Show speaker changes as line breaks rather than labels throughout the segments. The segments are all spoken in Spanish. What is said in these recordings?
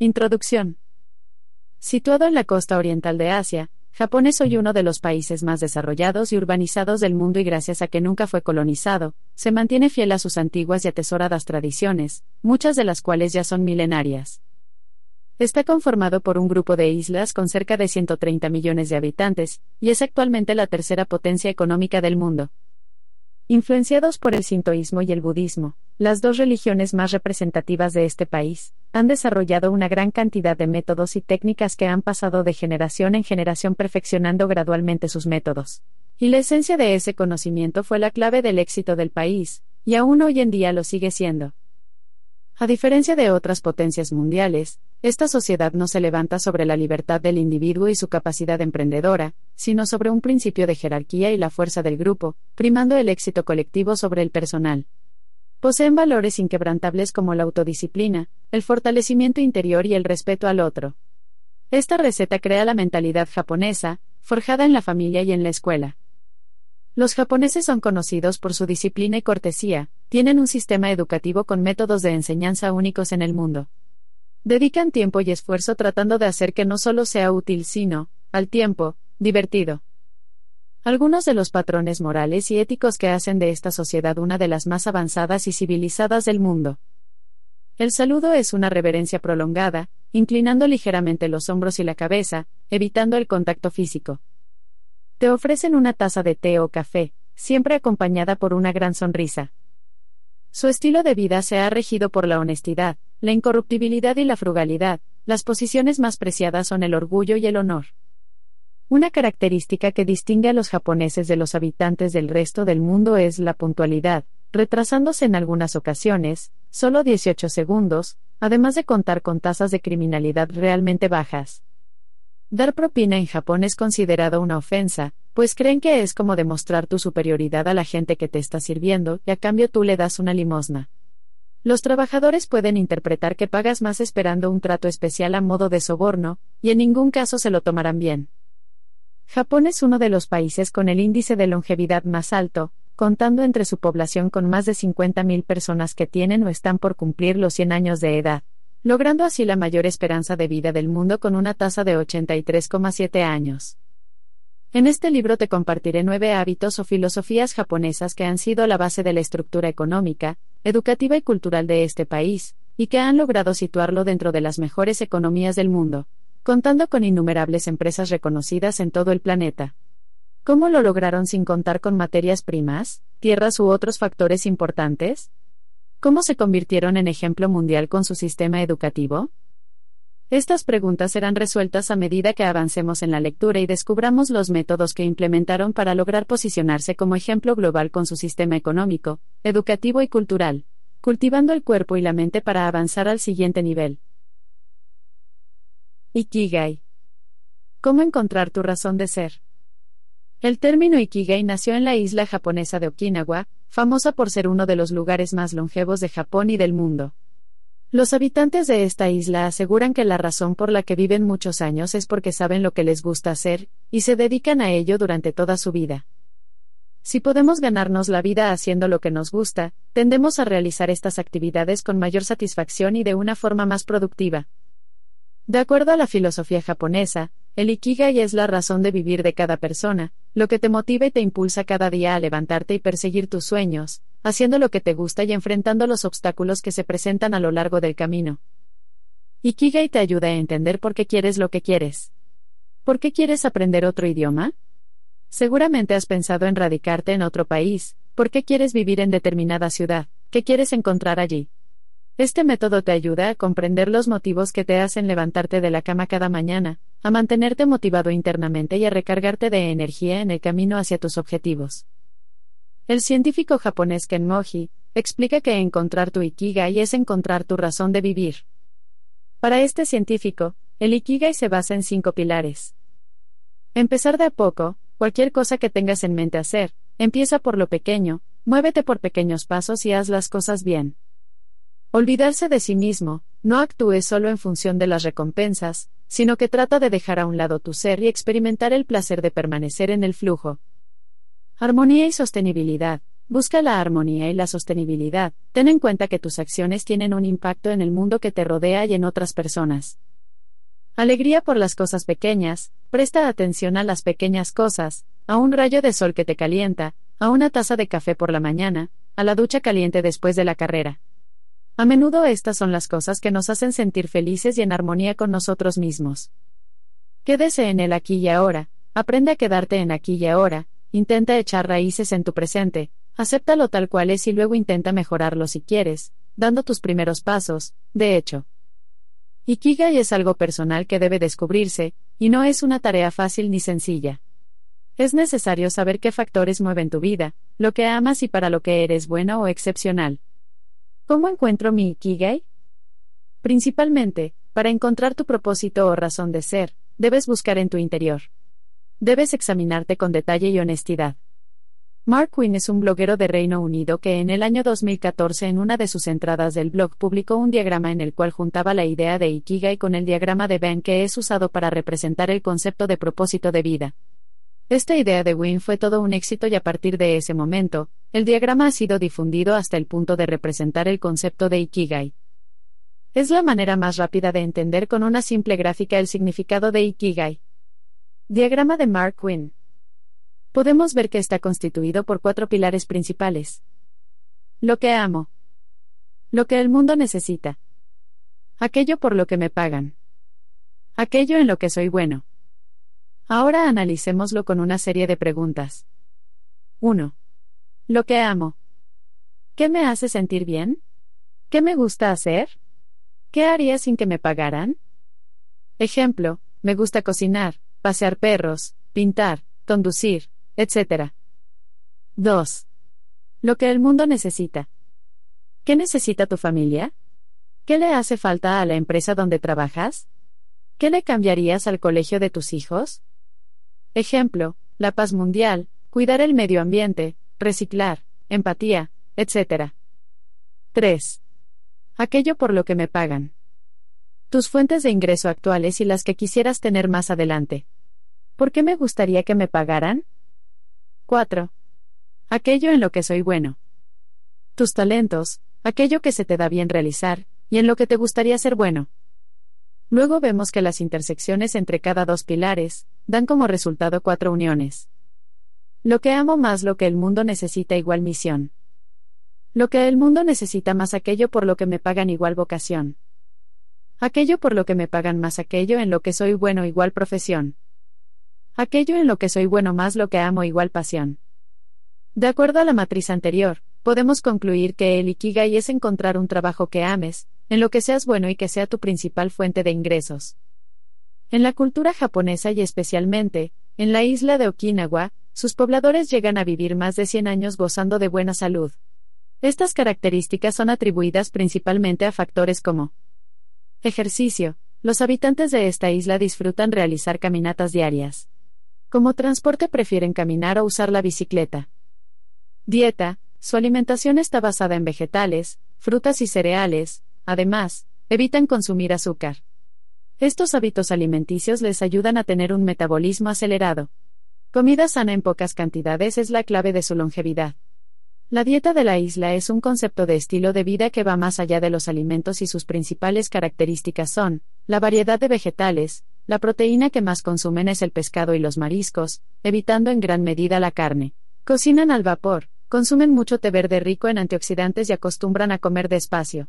Introducción. Situado en la costa oriental de Asia, Japón es hoy uno de los países más desarrollados y urbanizados del mundo y gracias a que nunca fue colonizado, se mantiene fiel a sus antiguas y atesoradas tradiciones, muchas de las cuales ya son milenarias. Está conformado por un grupo de islas con cerca de 130 millones de habitantes, y es actualmente la tercera potencia económica del mundo. Influenciados por el sintoísmo y el budismo, las dos religiones más representativas de este país, han desarrollado una gran cantidad de métodos y técnicas que han pasado de generación en generación perfeccionando gradualmente sus métodos. Y la esencia de ese conocimiento fue la clave del éxito del país, y aún hoy en día lo sigue siendo. A diferencia de otras potencias mundiales, esta sociedad no se levanta sobre la libertad del individuo y su capacidad emprendedora, sino sobre un principio de jerarquía y la fuerza del grupo, primando el éxito colectivo sobre el personal. Poseen valores inquebrantables como la autodisciplina, el fortalecimiento interior y el respeto al otro. Esta receta crea la mentalidad japonesa, forjada en la familia y en la escuela. Los japoneses son conocidos por su disciplina y cortesía, tienen un sistema educativo con métodos de enseñanza únicos en el mundo. Dedican tiempo y esfuerzo tratando de hacer que no solo sea útil, sino, al tiempo, divertido. Algunos de los patrones morales y éticos que hacen de esta sociedad una de las más avanzadas y civilizadas del mundo. El saludo es una reverencia prolongada, inclinando ligeramente los hombros y la cabeza, evitando el contacto físico. Te ofrecen una taza de té o café, siempre acompañada por una gran sonrisa. Su estilo de vida se ha regido por la honestidad, la incorruptibilidad y la frugalidad, las posiciones más preciadas son el orgullo y el honor. Una característica que distingue a los japoneses de los habitantes del resto del mundo es la puntualidad, retrasándose en algunas ocasiones, solo 18 segundos, además de contar con tasas de criminalidad realmente bajas. Dar propina en Japón es considerado una ofensa, pues creen que es como demostrar tu superioridad a la gente que te está sirviendo, y a cambio tú le das una limosna. Los trabajadores pueden interpretar que pagas más esperando un trato especial a modo de soborno, y en ningún caso se lo tomarán bien. Japón es uno de los países con el índice de longevidad más alto, contando entre su población con más de 50.000 personas que tienen o están por cumplir los 100 años de edad logrando así la mayor esperanza de vida del mundo con una tasa de 83,7 años. En este libro te compartiré nueve hábitos o filosofías japonesas que han sido la base de la estructura económica, educativa y cultural de este país, y que han logrado situarlo dentro de las mejores economías del mundo, contando con innumerables empresas reconocidas en todo el planeta. ¿Cómo lo lograron sin contar con materias primas, tierras u otros factores importantes? ¿Cómo se convirtieron en ejemplo mundial con su sistema educativo? Estas preguntas serán resueltas a medida que avancemos en la lectura y descubramos los métodos que implementaron para lograr posicionarse como ejemplo global con su sistema económico, educativo y cultural, cultivando el cuerpo y la mente para avanzar al siguiente nivel. Ikigai. ¿Cómo encontrar tu razón de ser? El término Ikigai nació en la isla japonesa de Okinawa, famosa por ser uno de los lugares más longevos de Japón y del mundo. Los habitantes de esta isla aseguran que la razón por la que viven muchos años es porque saben lo que les gusta hacer, y se dedican a ello durante toda su vida. Si podemos ganarnos la vida haciendo lo que nos gusta, tendemos a realizar estas actividades con mayor satisfacción y de una forma más productiva. De acuerdo a la filosofía japonesa, el ikigai es la razón de vivir de cada persona, lo que te motiva y te impulsa cada día a levantarte y perseguir tus sueños, haciendo lo que te gusta y enfrentando los obstáculos que se presentan a lo largo del camino. Ikigai te ayuda a entender por qué quieres lo que quieres. ¿Por qué quieres aprender otro idioma? Seguramente has pensado en radicarte en otro país, ¿por qué quieres vivir en determinada ciudad? ¿Qué quieres encontrar allí? Este método te ayuda a comprender los motivos que te hacen levantarte de la cama cada mañana, a mantenerte motivado internamente y a recargarte de energía en el camino hacia tus objetivos. El científico japonés Ken Moji explica que encontrar tu ikigai es encontrar tu razón de vivir. Para este científico, el ikigai se basa en cinco pilares. Empezar de a poco, cualquier cosa que tengas en mente hacer, empieza por lo pequeño, muévete por pequeños pasos y haz las cosas bien. Olvidarse de sí mismo, no actúe solo en función de las recompensas, sino que trata de dejar a un lado tu ser y experimentar el placer de permanecer en el flujo. Armonía y sostenibilidad. busca la armonía y la sostenibilidad. Ten en cuenta que tus acciones tienen un impacto en el mundo que te rodea y en otras personas. Alegría por las cosas pequeñas, presta atención a las pequeñas cosas, a un rayo de sol que te calienta, a una taza de café por la mañana, a la ducha caliente después de la carrera. A menudo estas son las cosas que nos hacen sentir felices y en armonía con nosotros mismos. Quédese en el aquí y ahora, aprende a quedarte en aquí y ahora, intenta echar raíces en tu presente, acéptalo tal cual es y luego intenta mejorarlo si quieres, dando tus primeros pasos, de hecho. Ikigai es algo personal que debe descubrirse, y no es una tarea fácil ni sencilla. Es necesario saber qué factores mueven tu vida, lo que amas y para lo que eres bueno o excepcional. ¿Cómo encuentro mi Ikigai? Principalmente, para encontrar tu propósito o razón de ser, debes buscar en tu interior. Debes examinarte con detalle y honestidad. Mark Quinn es un bloguero de Reino Unido que en el año 2014 en una de sus entradas del blog publicó un diagrama en el cual juntaba la idea de Ikigai con el diagrama de Venn que es usado para representar el concepto de propósito de vida. Esta idea de Wynne fue todo un éxito y a partir de ese momento, el diagrama ha sido difundido hasta el punto de representar el concepto de Ikigai. Es la manera más rápida de entender con una simple gráfica el significado de Ikigai. Diagrama de Mark Wynne. Podemos ver que está constituido por cuatro pilares principales. Lo que amo. Lo que el mundo necesita. Aquello por lo que me pagan. Aquello en lo que soy bueno. Ahora analicémoslo con una serie de preguntas. 1. Lo que amo. ¿Qué me hace sentir bien? ¿Qué me gusta hacer? ¿Qué haría sin que me pagaran? Ejemplo, me gusta cocinar, pasear perros, pintar, conducir, etc. 2. Lo que el mundo necesita. ¿Qué necesita tu familia? ¿Qué le hace falta a la empresa donde trabajas? ¿Qué le cambiarías al colegio de tus hijos? Ejemplo, la paz mundial, cuidar el medio ambiente, reciclar, empatía, etc. 3. Aquello por lo que me pagan. Tus fuentes de ingreso actuales y las que quisieras tener más adelante. ¿Por qué me gustaría que me pagaran? 4. Aquello en lo que soy bueno. Tus talentos, aquello que se te da bien realizar, y en lo que te gustaría ser bueno. Luego vemos que las intersecciones entre cada dos pilares, dan como resultado cuatro uniones. Lo que amo más lo que el mundo necesita igual misión. Lo que el mundo necesita más aquello por lo que me pagan igual vocación. Aquello por lo que me pagan más aquello en lo que soy bueno igual profesión. Aquello en lo que soy bueno más lo que amo igual pasión. De acuerdo a la matriz anterior, podemos concluir que el Ikigai es encontrar un trabajo que ames, en lo que seas bueno y que sea tu principal fuente de ingresos. En la cultura japonesa y especialmente, en la isla de Okinawa, sus pobladores llegan a vivir más de 100 años gozando de buena salud. Estas características son atribuidas principalmente a factores como ejercicio. Los habitantes de esta isla disfrutan realizar caminatas diarias. Como transporte prefieren caminar o usar la bicicleta. Dieta. Su alimentación está basada en vegetales, frutas y cereales, además, evitan consumir azúcar. Estos hábitos alimenticios les ayudan a tener un metabolismo acelerado. Comida sana en pocas cantidades es la clave de su longevidad. La dieta de la isla es un concepto de estilo de vida que va más allá de los alimentos y sus principales características son, la variedad de vegetales, la proteína que más consumen es el pescado y los mariscos, evitando en gran medida la carne. Cocinan al vapor, consumen mucho té verde rico en antioxidantes y acostumbran a comer despacio.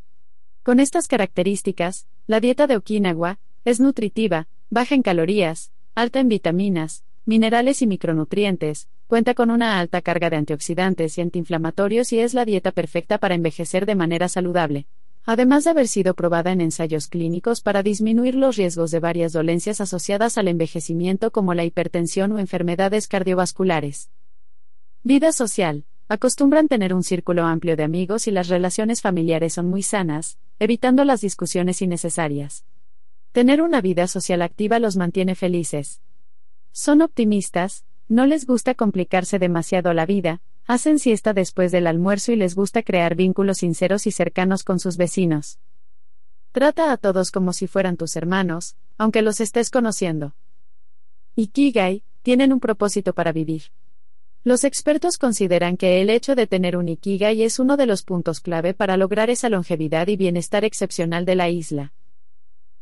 Con estas características, la dieta de Okinawa es nutritiva, baja en calorías, alta en vitaminas, minerales y micronutrientes, cuenta con una alta carga de antioxidantes y antiinflamatorios y es la dieta perfecta para envejecer de manera saludable. Además de haber sido probada en ensayos clínicos para disminuir los riesgos de varias dolencias asociadas al envejecimiento como la hipertensión o enfermedades cardiovasculares. Vida social. Acostumbran tener un círculo amplio de amigos y las relaciones familiares son muy sanas, evitando las discusiones innecesarias. Tener una vida social activa los mantiene felices. Son optimistas, no les gusta complicarse demasiado la vida, hacen siesta después del almuerzo y les gusta crear vínculos sinceros y cercanos con sus vecinos. Trata a todos como si fueran tus hermanos, aunque los estés conociendo. Ikigai, tienen un propósito para vivir. Los expertos consideran que el hecho de tener un Ikigai es uno de los puntos clave para lograr esa longevidad y bienestar excepcional de la isla.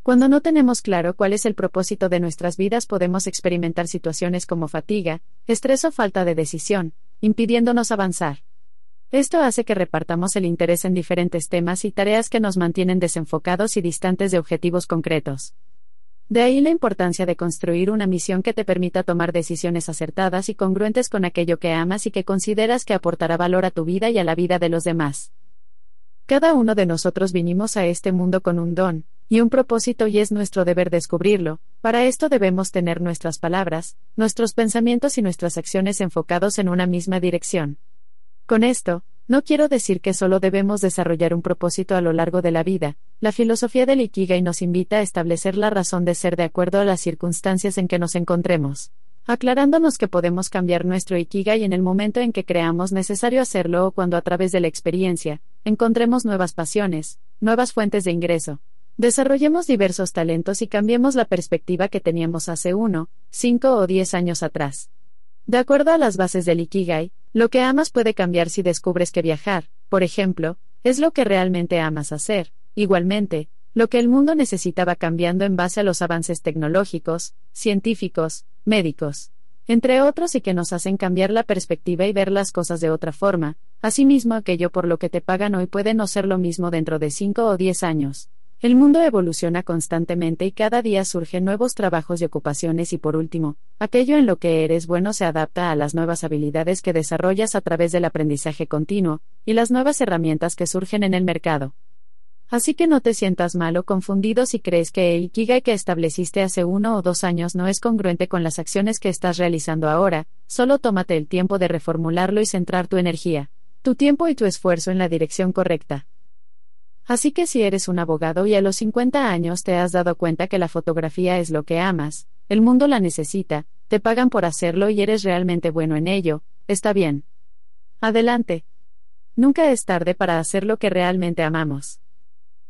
Cuando no tenemos claro cuál es el propósito de nuestras vidas podemos experimentar situaciones como fatiga, estrés o falta de decisión, impidiéndonos avanzar. Esto hace que repartamos el interés en diferentes temas y tareas que nos mantienen desenfocados y distantes de objetivos concretos. De ahí la importancia de construir una misión que te permita tomar decisiones acertadas y congruentes con aquello que amas y que consideras que aportará valor a tu vida y a la vida de los demás. Cada uno de nosotros vinimos a este mundo con un don, y un propósito y es nuestro deber descubrirlo, para esto debemos tener nuestras palabras, nuestros pensamientos y nuestras acciones enfocados en una misma dirección. Con esto, no quiero decir que solo debemos desarrollar un propósito a lo largo de la vida, la filosofía del Ikigai nos invita a establecer la razón de ser de acuerdo a las circunstancias en que nos encontremos, aclarándonos que podemos cambiar nuestro Ikigai en el momento en que creamos necesario hacerlo o cuando a través de la experiencia, encontremos nuevas pasiones, nuevas fuentes de ingreso, desarrollemos diversos talentos y cambiemos la perspectiva que teníamos hace uno, cinco o diez años atrás. De acuerdo a las bases del Ikigai, lo que amas puede cambiar si descubres que viajar, por ejemplo, es lo que realmente amas hacer. Igualmente, lo que el mundo necesitaba cambiando en base a los avances tecnológicos, científicos, médicos, entre otros y que nos hacen cambiar la perspectiva y ver las cosas de otra forma. Asimismo, aquello por lo que te pagan hoy puede no ser lo mismo dentro de 5 o 10 años. El mundo evoluciona constantemente y cada día surgen nuevos trabajos y ocupaciones y por último, aquello en lo que eres bueno se adapta a las nuevas habilidades que desarrollas a través del aprendizaje continuo, y las nuevas herramientas que surgen en el mercado. Así que no te sientas mal o confundido si crees que el Ikigai que estableciste hace uno o dos años no es congruente con las acciones que estás realizando ahora, solo tómate el tiempo de reformularlo y centrar tu energía, tu tiempo y tu esfuerzo en la dirección correcta. Así que si eres un abogado y a los 50 años te has dado cuenta que la fotografía es lo que amas, el mundo la necesita, te pagan por hacerlo y eres realmente bueno en ello, está bien. Adelante. Nunca es tarde para hacer lo que realmente amamos.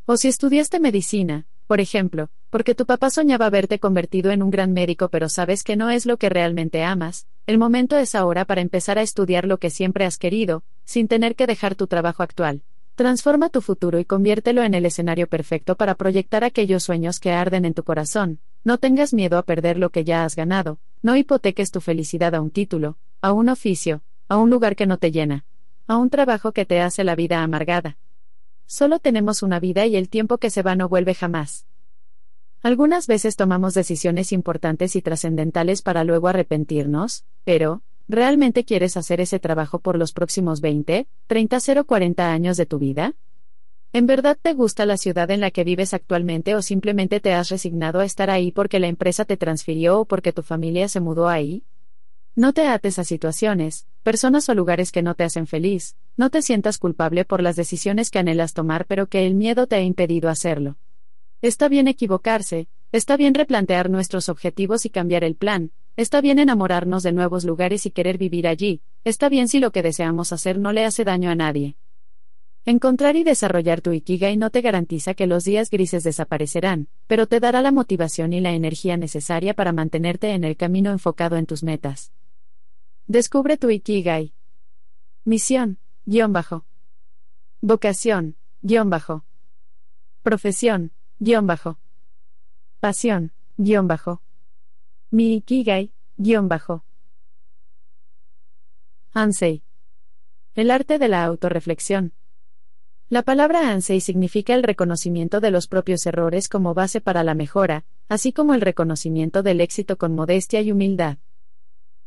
O si estudiaste medicina, por ejemplo, porque tu papá soñaba verte convertido en un gran médico pero sabes que no es lo que realmente amas, el momento es ahora para empezar a estudiar lo que siempre has querido, sin tener que dejar tu trabajo actual. Transforma tu futuro y conviértelo en el escenario perfecto para proyectar aquellos sueños que arden en tu corazón. No tengas miedo a perder lo que ya has ganado, no hipoteques tu felicidad a un título, a un oficio, a un lugar que no te llena, a un trabajo que te hace la vida amargada. Solo tenemos una vida y el tiempo que se va no vuelve jamás. Algunas veces tomamos decisiones importantes y trascendentales para luego arrepentirnos, pero, ¿Realmente quieres hacer ese trabajo por los próximos 20, 30 o 40 años de tu vida? ¿En verdad te gusta la ciudad en la que vives actualmente o simplemente te has resignado a estar ahí porque la empresa te transfirió o porque tu familia se mudó ahí? No te ates a situaciones, personas o lugares que no te hacen feliz, no te sientas culpable por las decisiones que anhelas tomar pero que el miedo te ha impedido hacerlo. Está bien equivocarse, está bien replantear nuestros objetivos y cambiar el plan, Está bien enamorarnos de nuevos lugares y querer vivir allí, está bien si lo que deseamos hacer no le hace daño a nadie. Encontrar y desarrollar tu Ikigai no te garantiza que los días grises desaparecerán, pero te dará la motivación y la energía necesaria para mantenerte en el camino enfocado en tus metas. Descubre tu Ikigai. Misión, guion bajo. Vocación, guion bajo. Profesión, guion bajo. Pasión, guion bajo. Mi Ikigai, guion bajo. Ansei. El arte de la autorreflexión. La palabra Ansei significa el reconocimiento de los propios errores como base para la mejora, así como el reconocimiento del éxito con modestia y humildad.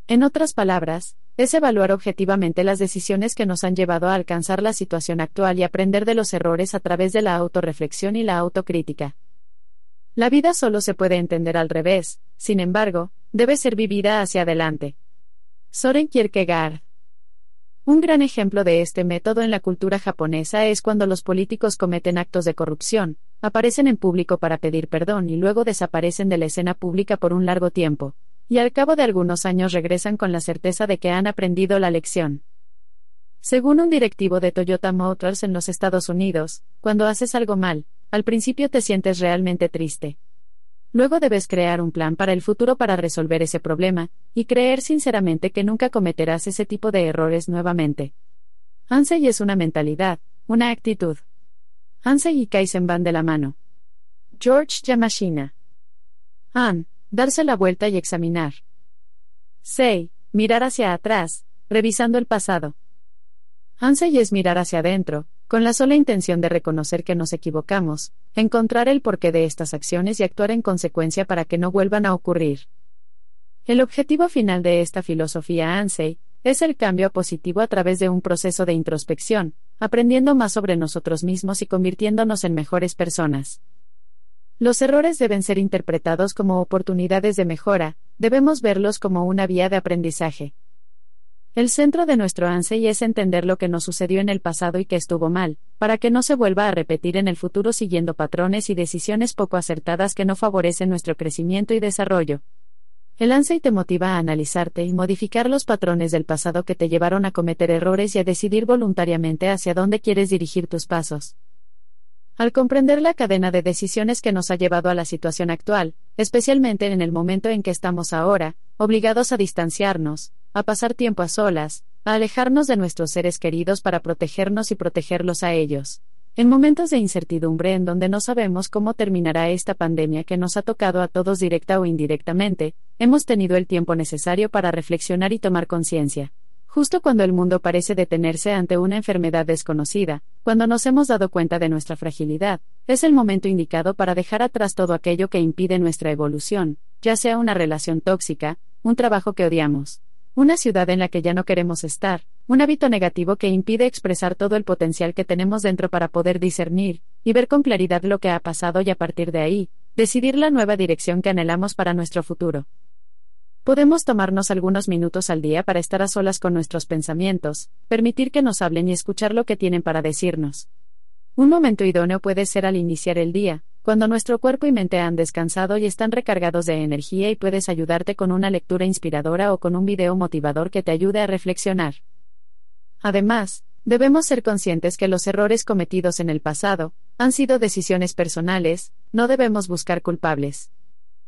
En otras palabras, es evaluar objetivamente las decisiones que nos han llevado a alcanzar la situación actual y aprender de los errores a través de la autorreflexión y la autocrítica. La vida solo se puede entender al revés, sin embargo, debe ser vivida hacia adelante. Soren Kierkegaard. Un gran ejemplo de este método en la cultura japonesa es cuando los políticos cometen actos de corrupción, aparecen en público para pedir perdón y luego desaparecen de la escena pública por un largo tiempo, y al cabo de algunos años regresan con la certeza de que han aprendido la lección. Según un directivo de Toyota Motors en los Estados Unidos, cuando haces algo mal, al principio te sientes realmente triste. Luego debes crear un plan para el futuro para resolver ese problema, y creer sinceramente que nunca cometerás ese tipo de errores nuevamente. Ansei es una mentalidad, una actitud. Ansei y Kaizen van de la mano. George Yamashina. An, darse la vuelta y examinar. Sei, mirar hacia atrás, revisando el pasado. Ansei es mirar hacia adentro, con la sola intención de reconocer que nos equivocamos, encontrar el porqué de estas acciones y actuar en consecuencia para que no vuelvan a ocurrir. El objetivo final de esta filosofía ANSEI es el cambio positivo a través de un proceso de introspección, aprendiendo más sobre nosotros mismos y convirtiéndonos en mejores personas. Los errores deben ser interpretados como oportunidades de mejora, debemos verlos como una vía de aprendizaje. El centro de nuestro ANSEI es entender lo que nos sucedió en el pasado y que estuvo mal, para que no se vuelva a repetir en el futuro siguiendo patrones y decisiones poco acertadas que no favorecen nuestro crecimiento y desarrollo. El ANSEI te motiva a analizarte y modificar los patrones del pasado que te llevaron a cometer errores y a decidir voluntariamente hacia dónde quieres dirigir tus pasos. Al comprender la cadena de decisiones que nos ha llevado a la situación actual, especialmente en el momento en que estamos ahora, obligados a distanciarnos, a pasar tiempo a solas, a alejarnos de nuestros seres queridos para protegernos y protegerlos a ellos. En momentos de incertidumbre en donde no sabemos cómo terminará esta pandemia que nos ha tocado a todos directa o indirectamente, hemos tenido el tiempo necesario para reflexionar y tomar conciencia. Justo cuando el mundo parece detenerse ante una enfermedad desconocida, cuando nos hemos dado cuenta de nuestra fragilidad, es el momento indicado para dejar atrás todo aquello que impide nuestra evolución, ya sea una relación tóxica, un trabajo que odiamos, una ciudad en la que ya no queremos estar, un hábito negativo que impide expresar todo el potencial que tenemos dentro para poder discernir, y ver con claridad lo que ha pasado y a partir de ahí, decidir la nueva dirección que anhelamos para nuestro futuro. Podemos tomarnos algunos minutos al día para estar a solas con nuestros pensamientos, permitir que nos hablen y escuchar lo que tienen para decirnos. Un momento idóneo puede ser al iniciar el día, cuando nuestro cuerpo y mente han descansado y están recargados de energía y puedes ayudarte con una lectura inspiradora o con un video motivador que te ayude a reflexionar. Además, debemos ser conscientes que los errores cometidos en el pasado han sido decisiones personales, no debemos buscar culpables.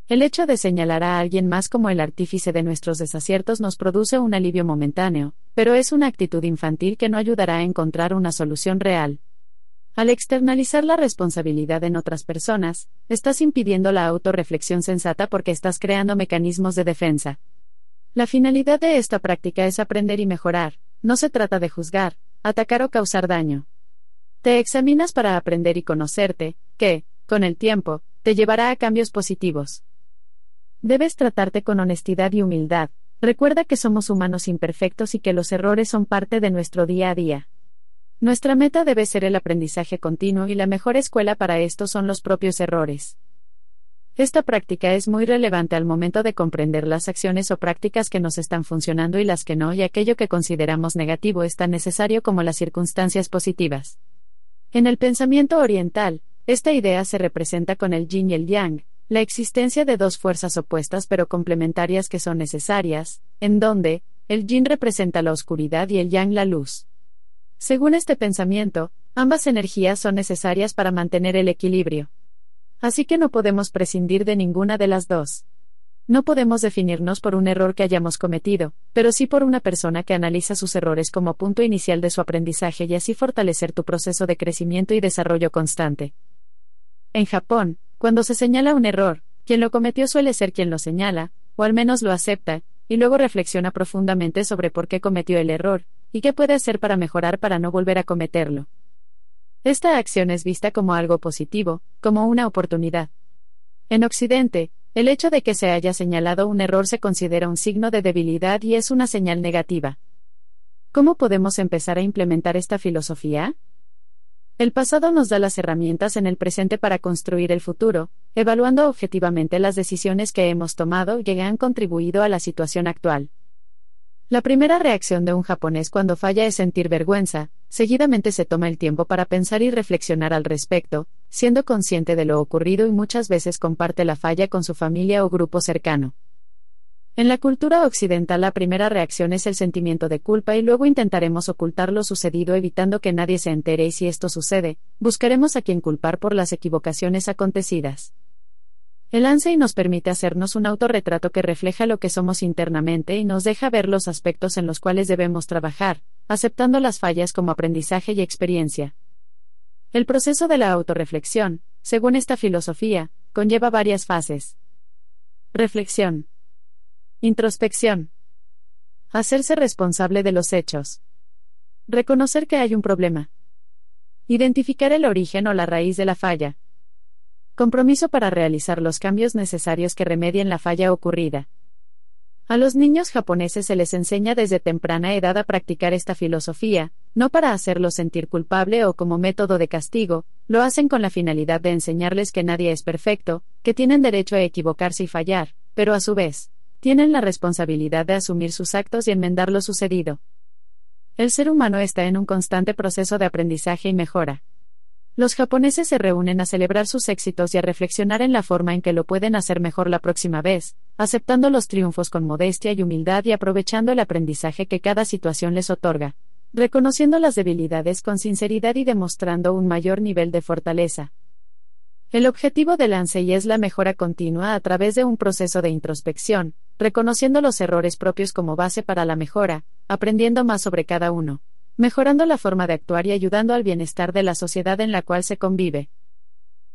El hecho de señalar a alguien más como el artífice de nuestros desaciertos nos produce un alivio momentáneo, pero es una actitud infantil que no ayudará a encontrar una solución real. Al externalizar la responsabilidad en otras personas, estás impidiendo la autorreflexión sensata porque estás creando mecanismos de defensa. La finalidad de esta práctica es aprender y mejorar, no se trata de juzgar, atacar o causar daño. Te examinas para aprender y conocerte, que, con el tiempo, te llevará a cambios positivos. Debes tratarte con honestidad y humildad, recuerda que somos humanos imperfectos y que los errores son parte de nuestro día a día. Nuestra meta debe ser el aprendizaje continuo y la mejor escuela para esto son los propios errores. Esta práctica es muy relevante al momento de comprender las acciones o prácticas que nos están funcionando y las que no, y aquello que consideramos negativo es tan necesario como las circunstancias positivas. En el pensamiento oriental, esta idea se representa con el yin y el yang, la existencia de dos fuerzas opuestas pero complementarias que son necesarias, en donde, el yin representa la oscuridad y el yang la luz. Según este pensamiento, ambas energías son necesarias para mantener el equilibrio. Así que no podemos prescindir de ninguna de las dos. No podemos definirnos por un error que hayamos cometido, pero sí por una persona que analiza sus errores como punto inicial de su aprendizaje y así fortalecer tu proceso de crecimiento y desarrollo constante. En Japón, cuando se señala un error, quien lo cometió suele ser quien lo señala, o al menos lo acepta, y luego reflexiona profundamente sobre por qué cometió el error, y qué puede hacer para mejorar para no volver a cometerlo. Esta acción es vista como algo positivo, como una oportunidad. En Occidente, el hecho de que se haya señalado un error se considera un signo de debilidad y es una señal negativa. ¿Cómo podemos empezar a implementar esta filosofía? El pasado nos da las herramientas en el presente para construir el futuro, evaluando objetivamente las decisiones que hemos tomado y que han contribuido a la situación actual. La primera reacción de un japonés cuando falla es sentir vergüenza, seguidamente se toma el tiempo para pensar y reflexionar al respecto, siendo consciente de lo ocurrido y muchas veces comparte la falla con su familia o grupo cercano. En la cultura occidental la primera reacción es el sentimiento de culpa y luego intentaremos ocultar lo sucedido evitando que nadie se entere y si esto sucede, buscaremos a quien culpar por las equivocaciones acontecidas. El Ansei nos permite hacernos un autorretrato que refleja lo que somos internamente y nos deja ver los aspectos en los cuales debemos trabajar, aceptando las fallas como aprendizaje y experiencia. El proceso de la autorreflexión, según esta filosofía, conlleva varias fases. Reflexión. Introspección. Hacerse responsable de los hechos. Reconocer que hay un problema. Identificar el origen o la raíz de la falla. Compromiso para realizar los cambios necesarios que remedien la falla ocurrida. A los niños japoneses se les enseña desde temprana edad a practicar esta filosofía, no para hacerlos sentir culpable o como método de castigo, lo hacen con la finalidad de enseñarles que nadie es perfecto, que tienen derecho a equivocarse y fallar, pero a su vez, tienen la responsabilidad de asumir sus actos y enmendar lo sucedido. El ser humano está en un constante proceso de aprendizaje y mejora. Los japoneses se reúnen a celebrar sus éxitos y a reflexionar en la forma en que lo pueden hacer mejor la próxima vez, aceptando los triunfos con modestia y humildad y aprovechando el aprendizaje que cada situación les otorga, reconociendo las debilidades con sinceridad y demostrando un mayor nivel de fortaleza. El objetivo del ANSEI es la mejora continua a través de un proceso de introspección, reconociendo los errores propios como base para la mejora, aprendiendo más sobre cada uno mejorando la forma de actuar y ayudando al bienestar de la sociedad en la cual se convive.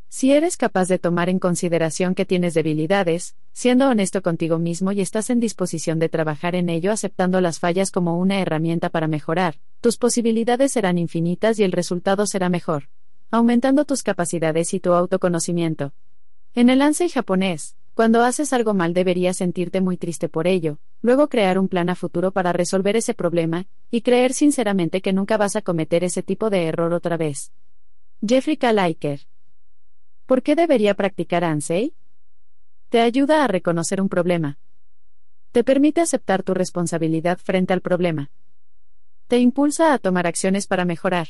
Si eres capaz de tomar en consideración que tienes debilidades, siendo honesto contigo mismo y estás en disposición de trabajar en ello aceptando las fallas como una herramienta para mejorar, tus posibilidades serán infinitas y el resultado será mejor, aumentando tus capacidades y tu autoconocimiento. En el Ansei japonés, cuando haces algo mal deberías sentirte muy triste por ello, luego crear un plan a futuro para resolver ese problema, y creer sinceramente que nunca vas a cometer ese tipo de error otra vez. Jeffrey K. ¿Por qué debería practicar Ansei? Te ayuda a reconocer un problema. Te permite aceptar tu responsabilidad frente al problema. Te impulsa a tomar acciones para mejorar.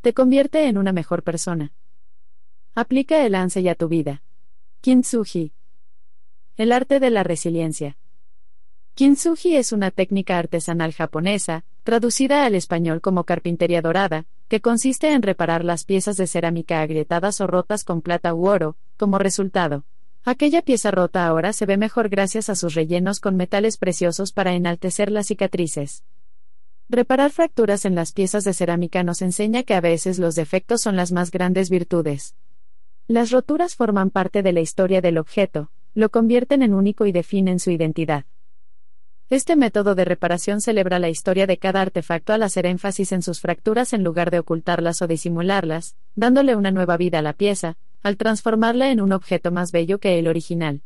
Te convierte en una mejor persona. Aplica el Ansei a tu vida. Kintsugi. El arte de la resiliencia. Kintsugi es una técnica artesanal japonesa, traducida al español como carpintería dorada, que consiste en reparar las piezas de cerámica agrietadas o rotas con plata u oro, como resultado. Aquella pieza rota ahora se ve mejor gracias a sus rellenos con metales preciosos para enaltecer las cicatrices. Reparar fracturas en las piezas de cerámica nos enseña que a veces los defectos son las más grandes virtudes. Las roturas forman parte de la historia del objeto, lo convierten en único y definen su identidad. Este método de reparación celebra la historia de cada artefacto al hacer énfasis en sus fracturas en lugar de ocultarlas o disimularlas, dándole una nueva vida a la pieza, al transformarla en un objeto más bello que el original.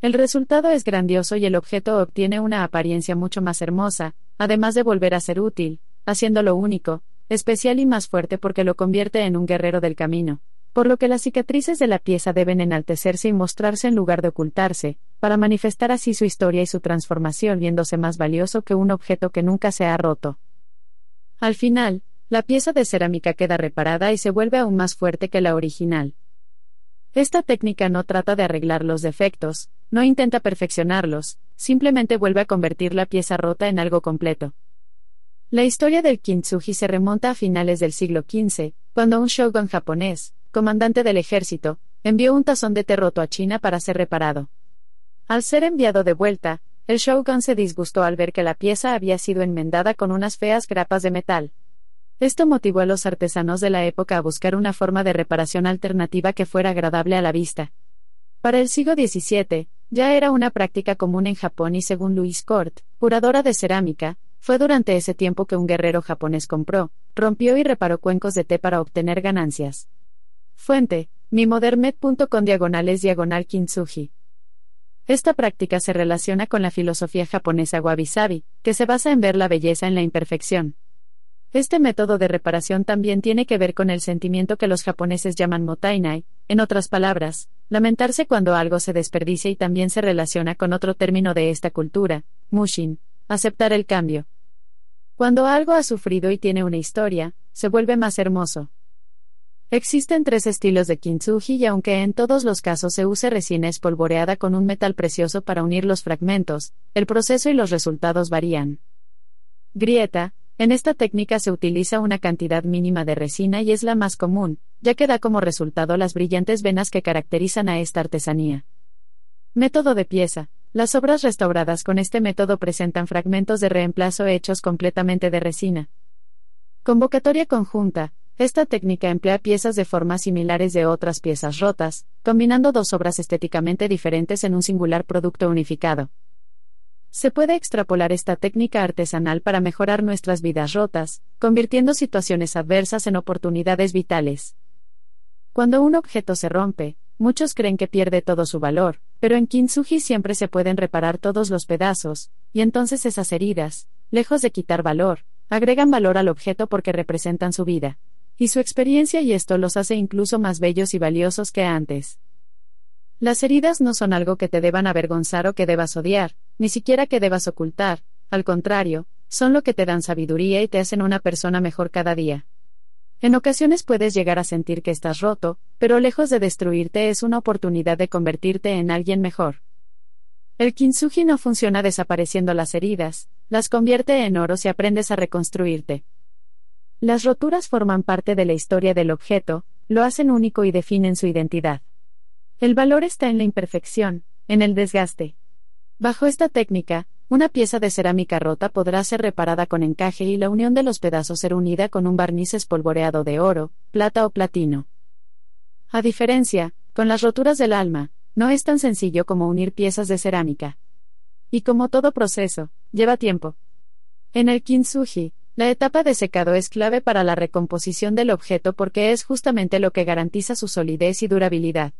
El resultado es grandioso y el objeto obtiene una apariencia mucho más hermosa, además de volver a ser útil, haciéndolo único, especial y más fuerte porque lo convierte en un guerrero del camino por lo que las cicatrices de la pieza deben enaltecerse y mostrarse en lugar de ocultarse, para manifestar así su historia y su transformación viéndose más valioso que un objeto que nunca se ha roto. Al final, la pieza de cerámica queda reparada y se vuelve aún más fuerte que la original. Esta técnica no trata de arreglar los defectos, no intenta perfeccionarlos, simplemente vuelve a convertir la pieza rota en algo completo. La historia del kintsugi se remonta a finales del siglo XV, cuando un shogun japonés, comandante del ejército, envió un tazón de té roto a China para ser reparado. Al ser enviado de vuelta, el shogun se disgustó al ver que la pieza había sido enmendada con unas feas grapas de metal. Esto motivó a los artesanos de la época a buscar una forma de reparación alternativa que fuera agradable a la vista. Para el siglo XVII, ya era una práctica común en Japón y según Louise Court, curadora de cerámica, fue durante ese tiempo que un guerrero japonés compró, rompió y reparó cuencos de té para obtener ganancias. Fuente: mimodermet.com diagonales diagonal kintsugi. Esta práctica se relaciona con la filosofía japonesa wabi-sabi, que se basa en ver la belleza en la imperfección. Este método de reparación también tiene que ver con el sentimiento que los japoneses llaman motainai, en otras palabras, lamentarse cuando algo se desperdicia y también se relaciona con otro término de esta cultura, mushin, aceptar el cambio. Cuando algo ha sufrido y tiene una historia, se vuelve más hermoso. Existen tres estilos de kintsugi y aunque en todos los casos se use resina espolvoreada con un metal precioso para unir los fragmentos, el proceso y los resultados varían. Grieta. En esta técnica se utiliza una cantidad mínima de resina y es la más común, ya que da como resultado las brillantes venas que caracterizan a esta artesanía. Método de pieza. Las obras restauradas con este método presentan fragmentos de reemplazo hechos completamente de resina. Convocatoria conjunta. Esta técnica emplea piezas de formas similares de otras piezas rotas, combinando dos obras estéticamente diferentes en un singular producto unificado. Se puede extrapolar esta técnica artesanal para mejorar nuestras vidas rotas, convirtiendo situaciones adversas en oportunidades vitales. Cuando un objeto se rompe, muchos creen que pierde todo su valor, pero en Kintsugi siempre se pueden reparar todos los pedazos, y entonces esas heridas, lejos de quitar valor, agregan valor al objeto porque representan su vida y su experiencia y esto los hace incluso más bellos y valiosos que antes. Las heridas no son algo que te deban avergonzar o que debas odiar, ni siquiera que debas ocultar, al contrario, son lo que te dan sabiduría y te hacen una persona mejor cada día. En ocasiones puedes llegar a sentir que estás roto, pero lejos de destruirte es una oportunidad de convertirte en alguien mejor. El kintsugi no funciona desapareciendo las heridas, las convierte en oro si aprendes a reconstruirte. Las roturas forman parte de la historia del objeto, lo hacen único y definen su identidad. El valor está en la imperfección, en el desgaste. Bajo esta técnica, una pieza de cerámica rota podrá ser reparada con encaje y la unión de los pedazos ser unida con un barniz espolvoreado de oro, plata o platino. A diferencia, con las roturas del alma, no es tan sencillo como unir piezas de cerámica. Y como todo proceso, lleva tiempo. En el kintsugi, la etapa de secado es clave para la recomposición del objeto porque es justamente lo que garantiza su solidez y durabilidad.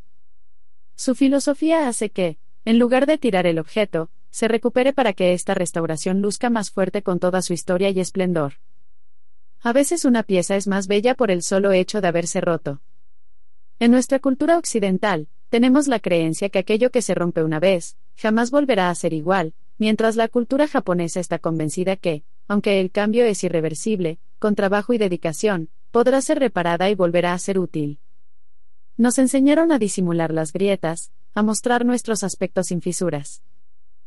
Su filosofía hace que, en lugar de tirar el objeto, se recupere para que esta restauración luzca más fuerte con toda su historia y esplendor. A veces una pieza es más bella por el solo hecho de haberse roto. En nuestra cultura occidental, tenemos la creencia que aquello que se rompe una vez, jamás volverá a ser igual, mientras la cultura japonesa está convencida que, aunque el cambio es irreversible, con trabajo y dedicación, podrá ser reparada y volverá a ser útil. Nos enseñaron a disimular las grietas, a mostrar nuestros aspectos sin fisuras.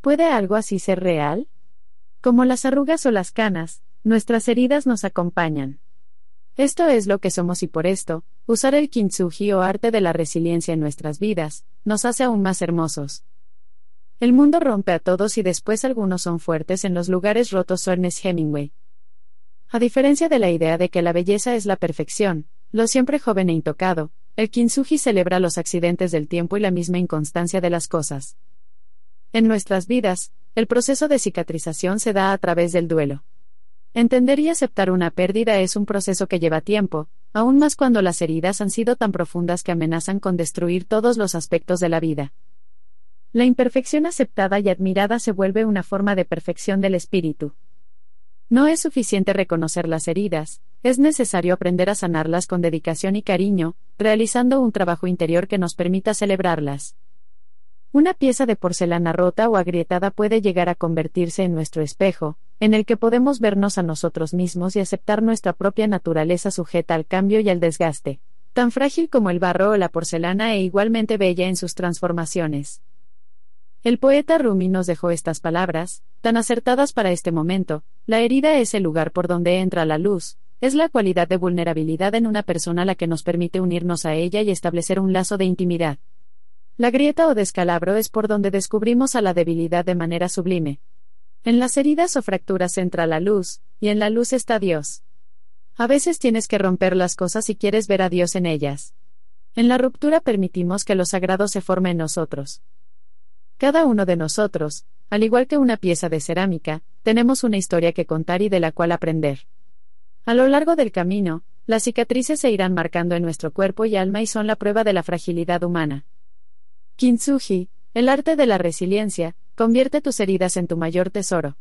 ¿Puede algo así ser real? Como las arrugas o las canas, nuestras heridas nos acompañan. Esto es lo que somos y por esto, usar el kintsugi o arte de la resiliencia en nuestras vidas, nos hace aún más hermosos. El mundo rompe a todos y después algunos son fuertes en los lugares rotos. Ernest Hemingway. A diferencia de la idea de que la belleza es la perfección, lo siempre joven e intocado, el kintsugi celebra los accidentes del tiempo y la misma inconstancia de las cosas. En nuestras vidas, el proceso de cicatrización se da a través del duelo. Entender y aceptar una pérdida es un proceso que lleva tiempo, aún más cuando las heridas han sido tan profundas que amenazan con destruir todos los aspectos de la vida. La imperfección aceptada y admirada se vuelve una forma de perfección del espíritu. No es suficiente reconocer las heridas, es necesario aprender a sanarlas con dedicación y cariño, realizando un trabajo interior que nos permita celebrarlas. Una pieza de porcelana rota o agrietada puede llegar a convertirse en nuestro espejo, en el que podemos vernos a nosotros mismos y aceptar nuestra propia naturaleza sujeta al cambio y al desgaste, tan frágil como el barro o la porcelana e igualmente bella en sus transformaciones. El poeta Rumi nos dejó estas palabras, tan acertadas para este momento, la herida es el lugar por donde entra la luz, es la cualidad de vulnerabilidad en una persona la que nos permite unirnos a ella y establecer un lazo de intimidad. La grieta o descalabro es por donde descubrimos a la debilidad de manera sublime. En las heridas o fracturas entra la luz, y en la luz está Dios. A veces tienes que romper las cosas si quieres ver a Dios en ellas. En la ruptura permitimos que lo sagrado se forme en nosotros. Cada uno de nosotros, al igual que una pieza de cerámica, tenemos una historia que contar y de la cual aprender. A lo largo del camino, las cicatrices se irán marcando en nuestro cuerpo y alma y son la prueba de la fragilidad humana. Kintsugi, el arte de la resiliencia, convierte tus heridas en tu mayor tesoro.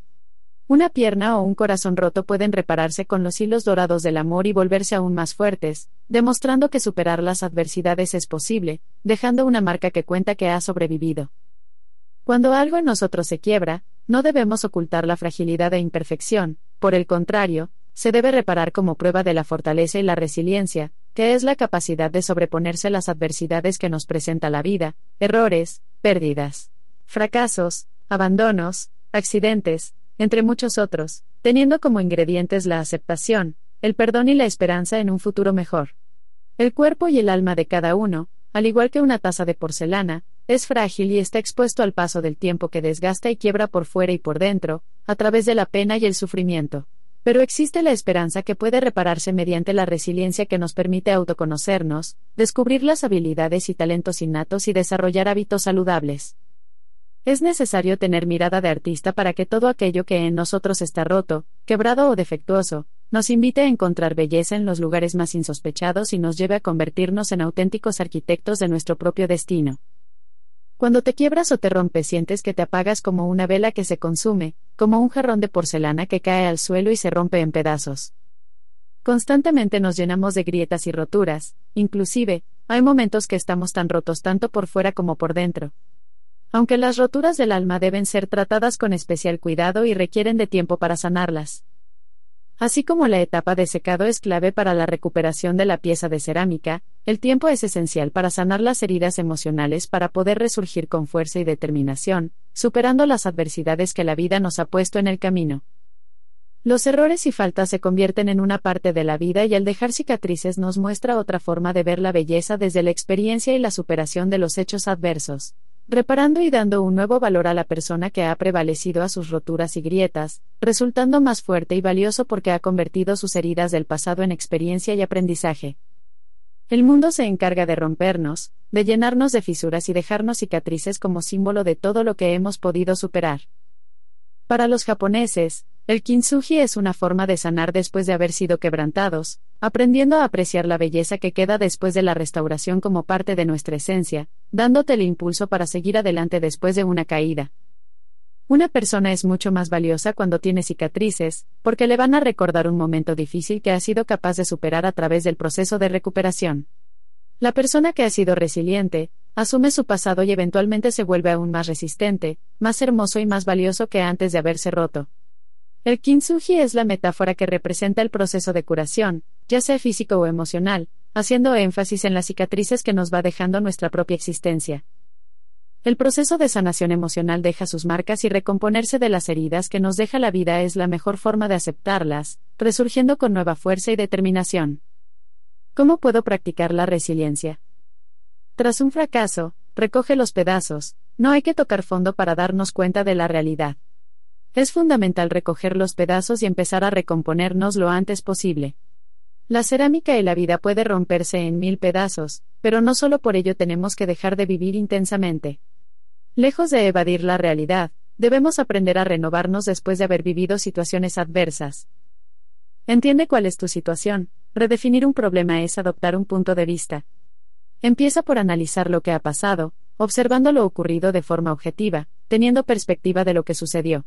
Una pierna o un corazón roto pueden repararse con los hilos dorados del amor y volverse aún más fuertes, demostrando que superar las adversidades es posible, dejando una marca que cuenta que ha sobrevivido. Cuando algo en nosotros se quiebra, no debemos ocultar la fragilidad e imperfección, por el contrario, se debe reparar como prueba de la fortaleza y la resiliencia, que es la capacidad de sobreponerse a las adversidades que nos presenta la vida, errores, pérdidas, fracasos, abandonos, accidentes, entre muchos otros, teniendo como ingredientes la aceptación, el perdón y la esperanza en un futuro mejor. El cuerpo y el alma de cada uno, al igual que una taza de porcelana, es frágil y está expuesto al paso del tiempo que desgasta y quiebra por fuera y por dentro, a través de la pena y el sufrimiento. Pero existe la esperanza que puede repararse mediante la resiliencia que nos permite autoconocernos, descubrir las habilidades y talentos innatos y desarrollar hábitos saludables. Es necesario tener mirada de artista para que todo aquello que en nosotros está roto, quebrado o defectuoso, nos invite a encontrar belleza en los lugares más insospechados y nos lleve a convertirnos en auténticos arquitectos de nuestro propio destino. Cuando te quiebras o te rompes sientes que te apagas como una vela que se consume, como un jarrón de porcelana que cae al suelo y se rompe en pedazos. Constantemente nos llenamos de grietas y roturas, inclusive, hay momentos que estamos tan rotos tanto por fuera como por dentro. Aunque las roturas del alma deben ser tratadas con especial cuidado y requieren de tiempo para sanarlas. Así como la etapa de secado es clave para la recuperación de la pieza de cerámica, el tiempo es esencial para sanar las heridas emocionales para poder resurgir con fuerza y determinación, superando las adversidades que la vida nos ha puesto en el camino. Los errores y faltas se convierten en una parte de la vida y al dejar cicatrices nos muestra otra forma de ver la belleza desde la experiencia y la superación de los hechos adversos reparando y dando un nuevo valor a la persona que ha prevalecido a sus roturas y grietas, resultando más fuerte y valioso porque ha convertido sus heridas del pasado en experiencia y aprendizaje. El mundo se encarga de rompernos, de llenarnos de fisuras y dejarnos cicatrices como símbolo de todo lo que hemos podido superar. Para los japoneses, el kintsugi es una forma de sanar después de haber sido quebrantados, aprendiendo a apreciar la belleza que queda después de la restauración como parte de nuestra esencia, dándote el impulso para seguir adelante después de una caída. Una persona es mucho más valiosa cuando tiene cicatrices, porque le van a recordar un momento difícil que ha sido capaz de superar a través del proceso de recuperación. La persona que ha sido resiliente, asume su pasado y eventualmente se vuelve aún más resistente, más hermoso y más valioso que antes de haberse roto. El kintsugi es la metáfora que representa el proceso de curación, ya sea físico o emocional, haciendo énfasis en las cicatrices que nos va dejando nuestra propia existencia. El proceso de sanación emocional deja sus marcas y recomponerse de las heridas que nos deja la vida es la mejor forma de aceptarlas, resurgiendo con nueva fuerza y determinación. ¿Cómo puedo practicar la resiliencia? Tras un fracaso, recoge los pedazos, no hay que tocar fondo para darnos cuenta de la realidad. Es fundamental recoger los pedazos y empezar a recomponernos lo antes posible. La cerámica y la vida puede romperse en mil pedazos, pero no solo por ello tenemos que dejar de vivir intensamente. Lejos de evadir la realidad, debemos aprender a renovarnos después de haber vivido situaciones adversas. Entiende cuál es tu situación. Redefinir un problema es adoptar un punto de vista. Empieza por analizar lo que ha pasado, observando lo ocurrido de forma objetiva, teniendo perspectiva de lo que sucedió.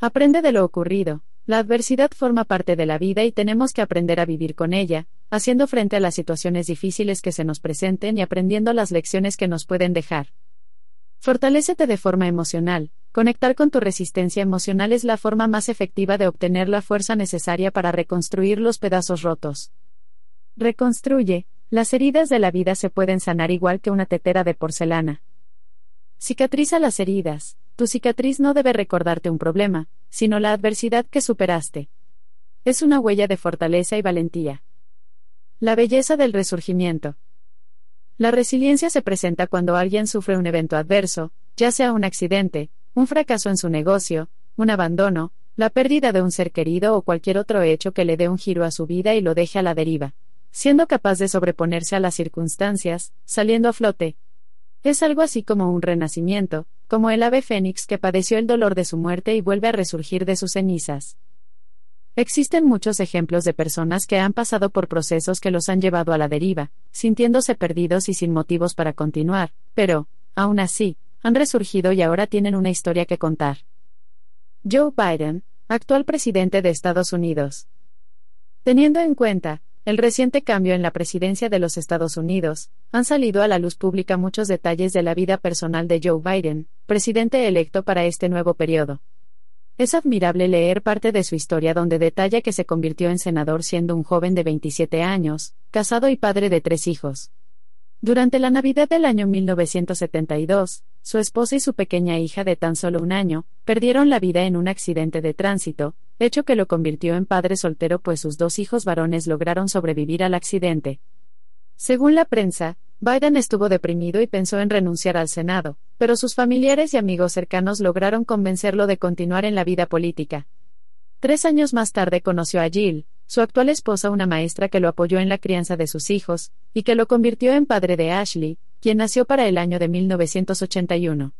Aprende de lo ocurrido. La adversidad forma parte de la vida y tenemos que aprender a vivir con ella, haciendo frente a las situaciones difíciles que se nos presenten y aprendiendo las lecciones que nos pueden dejar. Fortalécete de forma emocional. Conectar con tu resistencia emocional es la forma más efectiva de obtener la fuerza necesaria para reconstruir los pedazos rotos. Reconstruye. Las heridas de la vida se pueden sanar igual que una tetera de porcelana. Cicatriza las heridas. Tu cicatriz no debe recordarte un problema, sino la adversidad que superaste. Es una huella de fortaleza y valentía. La belleza del resurgimiento. La resiliencia se presenta cuando alguien sufre un evento adverso, ya sea un accidente, un fracaso en su negocio, un abandono, la pérdida de un ser querido o cualquier otro hecho que le dé un giro a su vida y lo deje a la deriva. Siendo capaz de sobreponerse a las circunstancias, saliendo a flote, es algo así como un renacimiento, como el ave fénix que padeció el dolor de su muerte y vuelve a resurgir de sus cenizas. Existen muchos ejemplos de personas que han pasado por procesos que los han llevado a la deriva, sintiéndose perdidos y sin motivos para continuar, pero, aún así, han resurgido y ahora tienen una historia que contar. Joe Biden, actual presidente de Estados Unidos. Teniendo en cuenta, el reciente cambio en la presidencia de los Estados Unidos, han salido a la luz pública muchos detalles de la vida personal de Joe Biden, presidente electo para este nuevo periodo. Es admirable leer parte de su historia donde detalla que se convirtió en senador siendo un joven de 27 años, casado y padre de tres hijos. Durante la Navidad del año 1972, su esposa y su pequeña hija de tan solo un año, perdieron la vida en un accidente de tránsito, hecho que lo convirtió en padre soltero pues sus dos hijos varones lograron sobrevivir al accidente. Según la prensa, Biden estuvo deprimido y pensó en renunciar al Senado, pero sus familiares y amigos cercanos lograron convencerlo de continuar en la vida política. Tres años más tarde conoció a Jill, su actual esposa, una maestra que lo apoyó en la crianza de sus hijos, y que lo convirtió en padre de Ashley, quien nació para el año de 1981.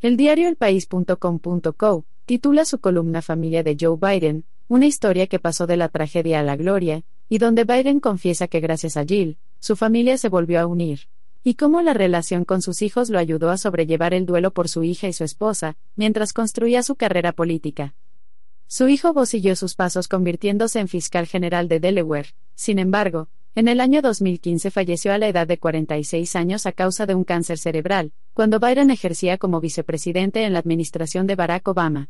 El diario elpaís.com.co titula su columna Familia de Joe Biden, una historia que pasó de la tragedia a la gloria, y donde Biden confiesa que gracias a Jill, su familia se volvió a unir, y cómo la relación con sus hijos lo ayudó a sobrellevar el duelo por su hija y su esposa, mientras construía su carrera política. Su hijo Bo siguió sus pasos convirtiéndose en fiscal general de Delaware, sin embargo, en el año 2015 falleció a la edad de 46 años a causa de un cáncer cerebral, cuando Biden ejercía como vicepresidente en la administración de Barack Obama.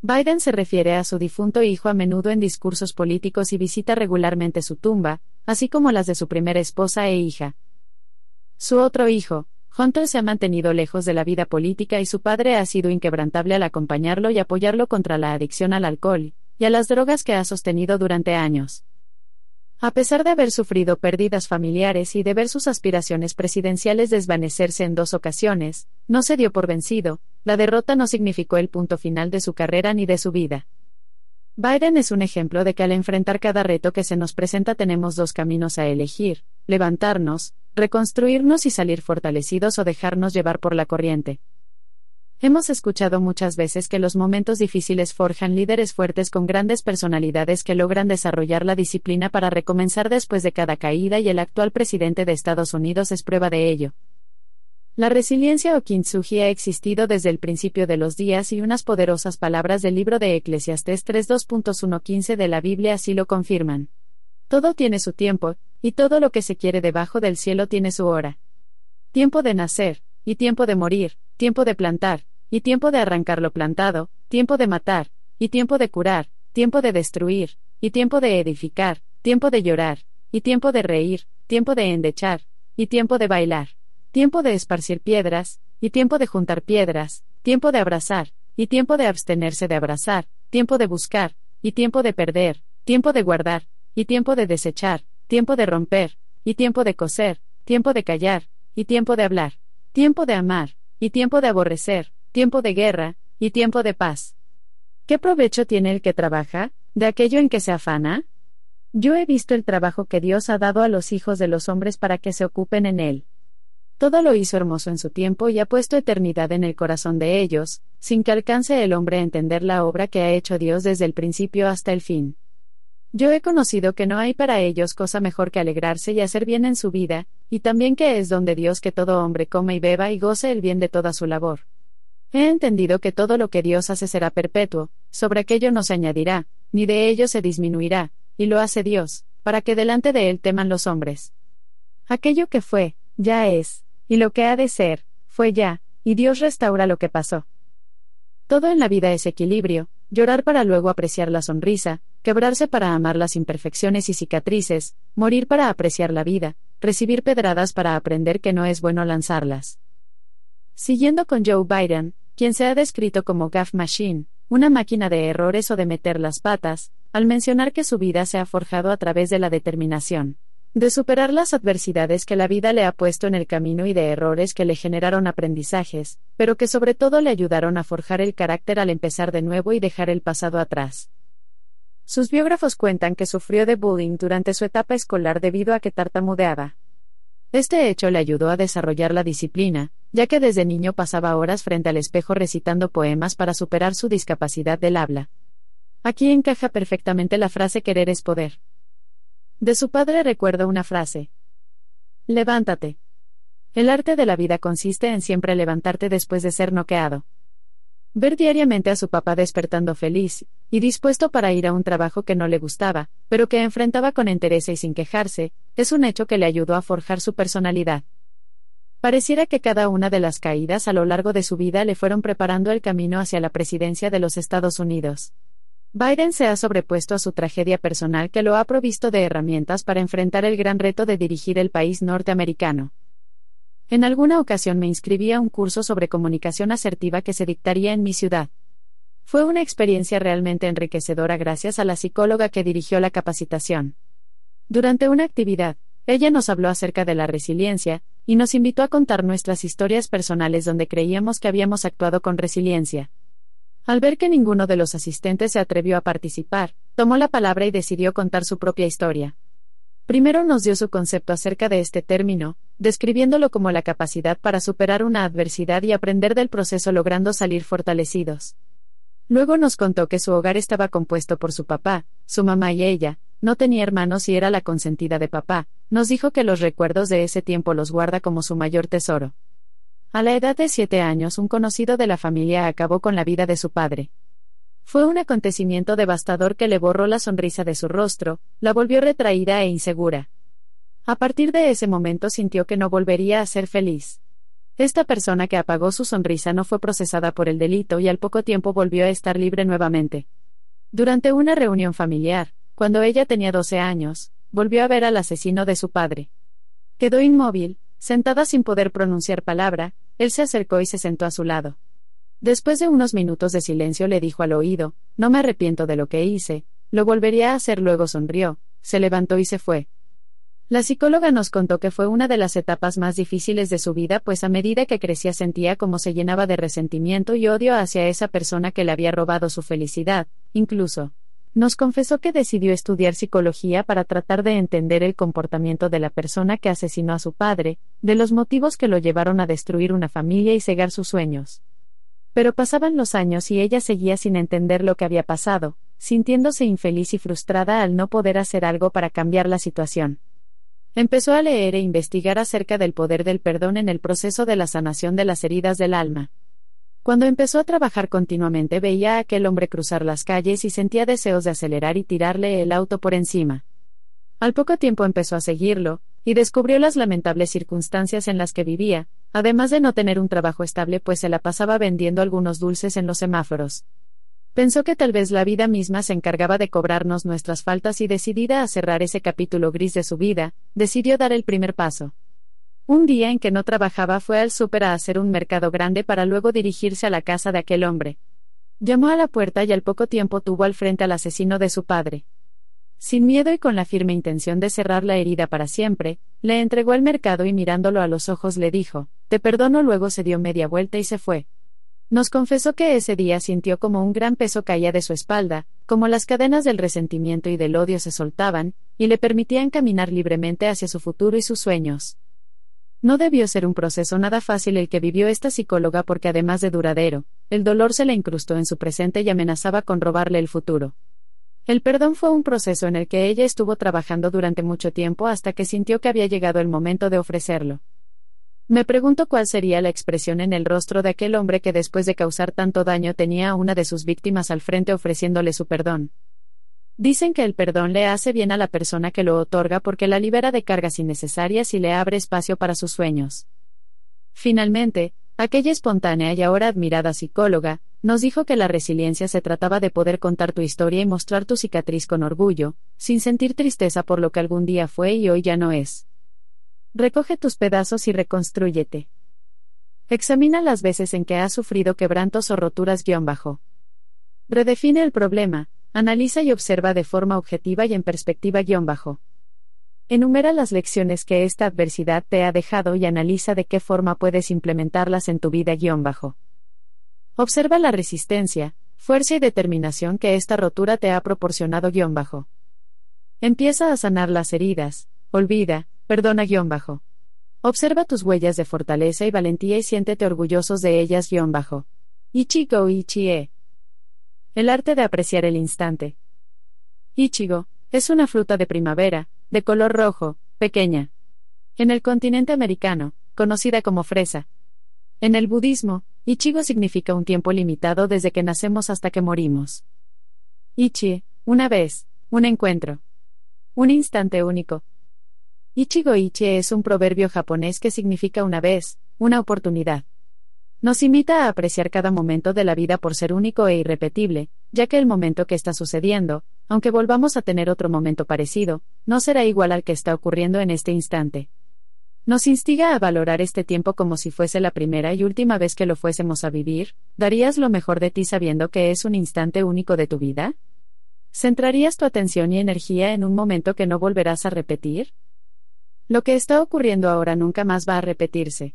Biden se refiere a su difunto hijo a menudo en discursos políticos y visita regularmente su tumba, así como las de su primera esposa e hija. Su otro hijo, Hunter se ha mantenido lejos de la vida política y su padre ha sido inquebrantable al acompañarlo y apoyarlo contra la adicción al alcohol y a las drogas que ha sostenido durante años. A pesar de haber sufrido pérdidas familiares y de ver sus aspiraciones presidenciales desvanecerse en dos ocasiones, no se dio por vencido, la derrota no significó el punto final de su carrera ni de su vida. Biden es un ejemplo de que al enfrentar cada reto que se nos presenta tenemos dos caminos a elegir, levantarnos, reconstruirnos y salir fortalecidos o dejarnos llevar por la corriente. Hemos escuchado muchas veces que los momentos difíciles forjan líderes fuertes con grandes personalidades que logran desarrollar la disciplina para recomenzar después de cada caída y el actual presidente de Estados Unidos es prueba de ello. La resiliencia o kintsugi ha existido desde el principio de los días y unas poderosas palabras del libro de Eclesiastés 3.2.1.15 de la Biblia así lo confirman. Todo tiene su tiempo, y todo lo que se quiere debajo del cielo tiene su hora. Tiempo de nacer, y tiempo de morir, tiempo de plantar, y tiempo de arrancar lo plantado, tiempo de matar, y tiempo de curar, tiempo de destruir, y tiempo de edificar, tiempo de llorar, y tiempo de reír, tiempo de endechar, y tiempo de bailar, tiempo de esparcir piedras, y tiempo de juntar piedras, tiempo de abrazar, y tiempo de abstenerse de abrazar, tiempo de buscar, y tiempo de perder, tiempo de guardar, y tiempo de desechar, tiempo de romper, y tiempo de coser, tiempo de callar, y tiempo de hablar tiempo de amar, y tiempo de aborrecer, tiempo de guerra, y tiempo de paz. ¿Qué provecho tiene el que trabaja, de aquello en que se afana? Yo he visto el trabajo que Dios ha dado a los hijos de los hombres para que se ocupen en él. Todo lo hizo hermoso en su tiempo y ha puesto eternidad en el corazón de ellos, sin que alcance el hombre a entender la obra que ha hecho Dios desde el principio hasta el fin. Yo he conocido que no hay para ellos cosa mejor que alegrarse y hacer bien en su vida, y también que es don de Dios que todo hombre come y beba y goce el bien de toda su labor. He entendido que todo lo que Dios hace será perpetuo, sobre aquello no se añadirá, ni de ello se disminuirá, y lo hace Dios, para que delante de él teman los hombres. Aquello que fue, ya es, y lo que ha de ser, fue ya, y Dios restaura lo que pasó. Todo en la vida es equilibrio, llorar para luego apreciar la sonrisa, quebrarse para amar las imperfecciones y cicatrices, morir para apreciar la vida, recibir pedradas para aprender que no es bueno lanzarlas. Siguiendo con Joe Biden, quien se ha descrito como gaff machine, una máquina de errores o de meter las patas, al mencionar que su vida se ha forjado a través de la determinación de superar las adversidades que la vida le ha puesto en el camino y de errores que le generaron aprendizajes, pero que sobre todo le ayudaron a forjar el carácter al empezar de nuevo y dejar el pasado atrás. Sus biógrafos cuentan que sufrió de bullying durante su etapa escolar debido a que tartamudeaba. Este hecho le ayudó a desarrollar la disciplina, ya que desde niño pasaba horas frente al espejo recitando poemas para superar su discapacidad del habla. Aquí encaja perfectamente la frase querer es poder. De su padre recuerdo una frase. Levántate. El arte de la vida consiste en siempre levantarte después de ser noqueado. Ver diariamente a su papá despertando feliz, y dispuesto para ir a un trabajo que no le gustaba, pero que enfrentaba con interés y sin quejarse, es un hecho que le ayudó a forjar su personalidad. Pareciera que cada una de las caídas a lo largo de su vida le fueron preparando el camino hacia la presidencia de los Estados Unidos. Biden se ha sobrepuesto a su tragedia personal que lo ha provisto de herramientas para enfrentar el gran reto de dirigir el país norteamericano. En alguna ocasión me inscribí a un curso sobre comunicación asertiva que se dictaría en mi ciudad. Fue una experiencia realmente enriquecedora gracias a la psicóloga que dirigió la capacitación. Durante una actividad, ella nos habló acerca de la resiliencia, y nos invitó a contar nuestras historias personales donde creíamos que habíamos actuado con resiliencia. Al ver que ninguno de los asistentes se atrevió a participar, tomó la palabra y decidió contar su propia historia. Primero nos dio su concepto acerca de este término, describiéndolo como la capacidad para superar una adversidad y aprender del proceso logrando salir fortalecidos. Luego nos contó que su hogar estaba compuesto por su papá, su mamá y ella, no tenía hermanos y era la consentida de papá, nos dijo que los recuerdos de ese tiempo los guarda como su mayor tesoro. A la edad de siete años un conocido de la familia acabó con la vida de su padre. Fue un acontecimiento devastador que le borró la sonrisa de su rostro, la volvió retraída e insegura. A partir de ese momento sintió que no volvería a ser feliz. Esta persona que apagó su sonrisa no fue procesada por el delito y al poco tiempo volvió a estar libre nuevamente. Durante una reunión familiar, cuando ella tenía 12 años, volvió a ver al asesino de su padre. Quedó inmóvil, sentada sin poder pronunciar palabra, él se acercó y se sentó a su lado. Después de unos minutos de silencio le dijo al oído, No me arrepiento de lo que hice, lo volvería a hacer luego sonrió, se levantó y se fue. La psicóloga nos contó que fue una de las etapas más difíciles de su vida, pues a medida que crecía sentía como se llenaba de resentimiento y odio hacia esa persona que le había robado su felicidad, incluso. Nos confesó que decidió estudiar psicología para tratar de entender el comportamiento de la persona que asesinó a su padre, de los motivos que lo llevaron a destruir una familia y cegar sus sueños. Pero pasaban los años y ella seguía sin entender lo que había pasado, sintiéndose infeliz y frustrada al no poder hacer algo para cambiar la situación. Empezó a leer e investigar acerca del poder del perdón en el proceso de la sanación de las heridas del alma. Cuando empezó a trabajar continuamente veía a aquel hombre cruzar las calles y sentía deseos de acelerar y tirarle el auto por encima. Al poco tiempo empezó a seguirlo, y descubrió las lamentables circunstancias en las que vivía, además de no tener un trabajo estable pues se la pasaba vendiendo algunos dulces en los semáforos. Pensó que tal vez la vida misma se encargaba de cobrarnos nuestras faltas y decidida a cerrar ese capítulo gris de su vida, decidió dar el primer paso. Un día en que no trabajaba fue al súper a hacer un mercado grande para luego dirigirse a la casa de aquel hombre. Llamó a la puerta y al poco tiempo tuvo al frente al asesino de su padre. Sin miedo y con la firme intención de cerrar la herida para siempre, le entregó el mercado y mirándolo a los ojos le dijo, Te perdono. Luego se dio media vuelta y se fue. Nos confesó que ese día sintió como un gran peso caía de su espalda, como las cadenas del resentimiento y del odio se soltaban, y le permitían caminar libremente hacia su futuro y sus sueños. No debió ser un proceso nada fácil el que vivió esta psicóloga porque además de duradero, el dolor se le incrustó en su presente y amenazaba con robarle el futuro. El perdón fue un proceso en el que ella estuvo trabajando durante mucho tiempo hasta que sintió que había llegado el momento de ofrecerlo. Me pregunto cuál sería la expresión en el rostro de aquel hombre que después de causar tanto daño tenía a una de sus víctimas al frente ofreciéndole su perdón. Dicen que el perdón le hace bien a la persona que lo otorga porque la libera de cargas innecesarias y le abre espacio para sus sueños. Finalmente, aquella espontánea y ahora admirada psicóloga, nos dijo que la resiliencia se trataba de poder contar tu historia y mostrar tu cicatriz con orgullo, sin sentir tristeza por lo que algún día fue y hoy ya no es. Recoge tus pedazos y reconstrúyete. Examina las veces en que has sufrido quebrantos o roturas guion bajo. Redefine el problema, analiza y observa de forma objetiva y en perspectiva guion bajo. Enumera las lecciones que esta adversidad te ha dejado y analiza de qué forma puedes implementarlas en tu vida guion bajo. Observa la resistencia, fuerza y determinación que esta rotura te ha proporcionado guion bajo. Empieza a sanar las heridas, olvida, perdona guion bajo. Observa tus huellas de fortaleza y valentía y siéntete orgullosos de ellas guion bajo. Ichigo Ichie. El arte de apreciar el instante. Ichigo, es una fruta de primavera, de color rojo, pequeña. En el continente americano, conocida como fresa. En el budismo, Ichigo significa un tiempo limitado desde que nacemos hasta que morimos. Ichi, una vez, un encuentro. Un instante único. Ichigo Ichi es un proverbio japonés que significa una vez, una oportunidad. Nos invita a apreciar cada momento de la vida por ser único e irrepetible, ya que el momento que está sucediendo, aunque volvamos a tener otro momento parecido, no será igual al que está ocurriendo en este instante. Nos instiga a valorar este tiempo como si fuese la primera y última vez que lo fuésemos a vivir, ¿darías lo mejor de ti sabiendo que es un instante único de tu vida? ¿Centrarías tu atención y energía en un momento que no volverás a repetir? Lo que está ocurriendo ahora nunca más va a repetirse.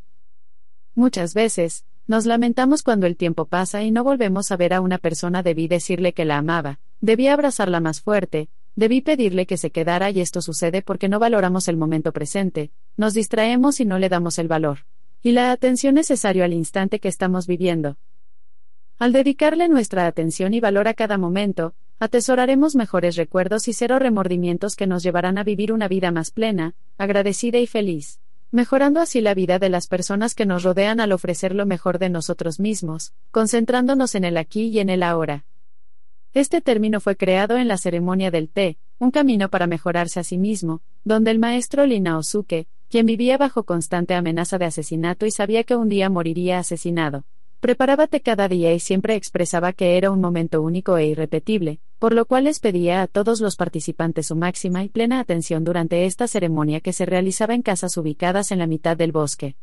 Muchas veces, nos lamentamos cuando el tiempo pasa y no volvemos a ver a una persona. Debí decirle que la amaba, debí abrazarla más fuerte, debí pedirle que se quedara y esto sucede porque no valoramos el momento presente, nos distraemos y no le damos el valor. Y la atención necesario al instante que estamos viviendo. Al dedicarle nuestra atención y valor a cada momento, atesoraremos mejores recuerdos y cero remordimientos que nos llevarán a vivir una vida más plena, agradecida y feliz, mejorando así la vida de las personas que nos rodean al ofrecer lo mejor de nosotros mismos, concentrándonos en el aquí y en el ahora. Este término fue creado en la ceremonia del té, un camino para mejorarse a sí mismo, donde el maestro Lina Osuke, quien vivía bajo constante amenaza de asesinato y sabía que un día moriría asesinado, Preparábate cada día y siempre expresaba que era un momento único e irrepetible, por lo cual les pedía a todos los participantes su máxima y plena atención durante esta ceremonia que se realizaba en casas ubicadas en la mitad del bosque.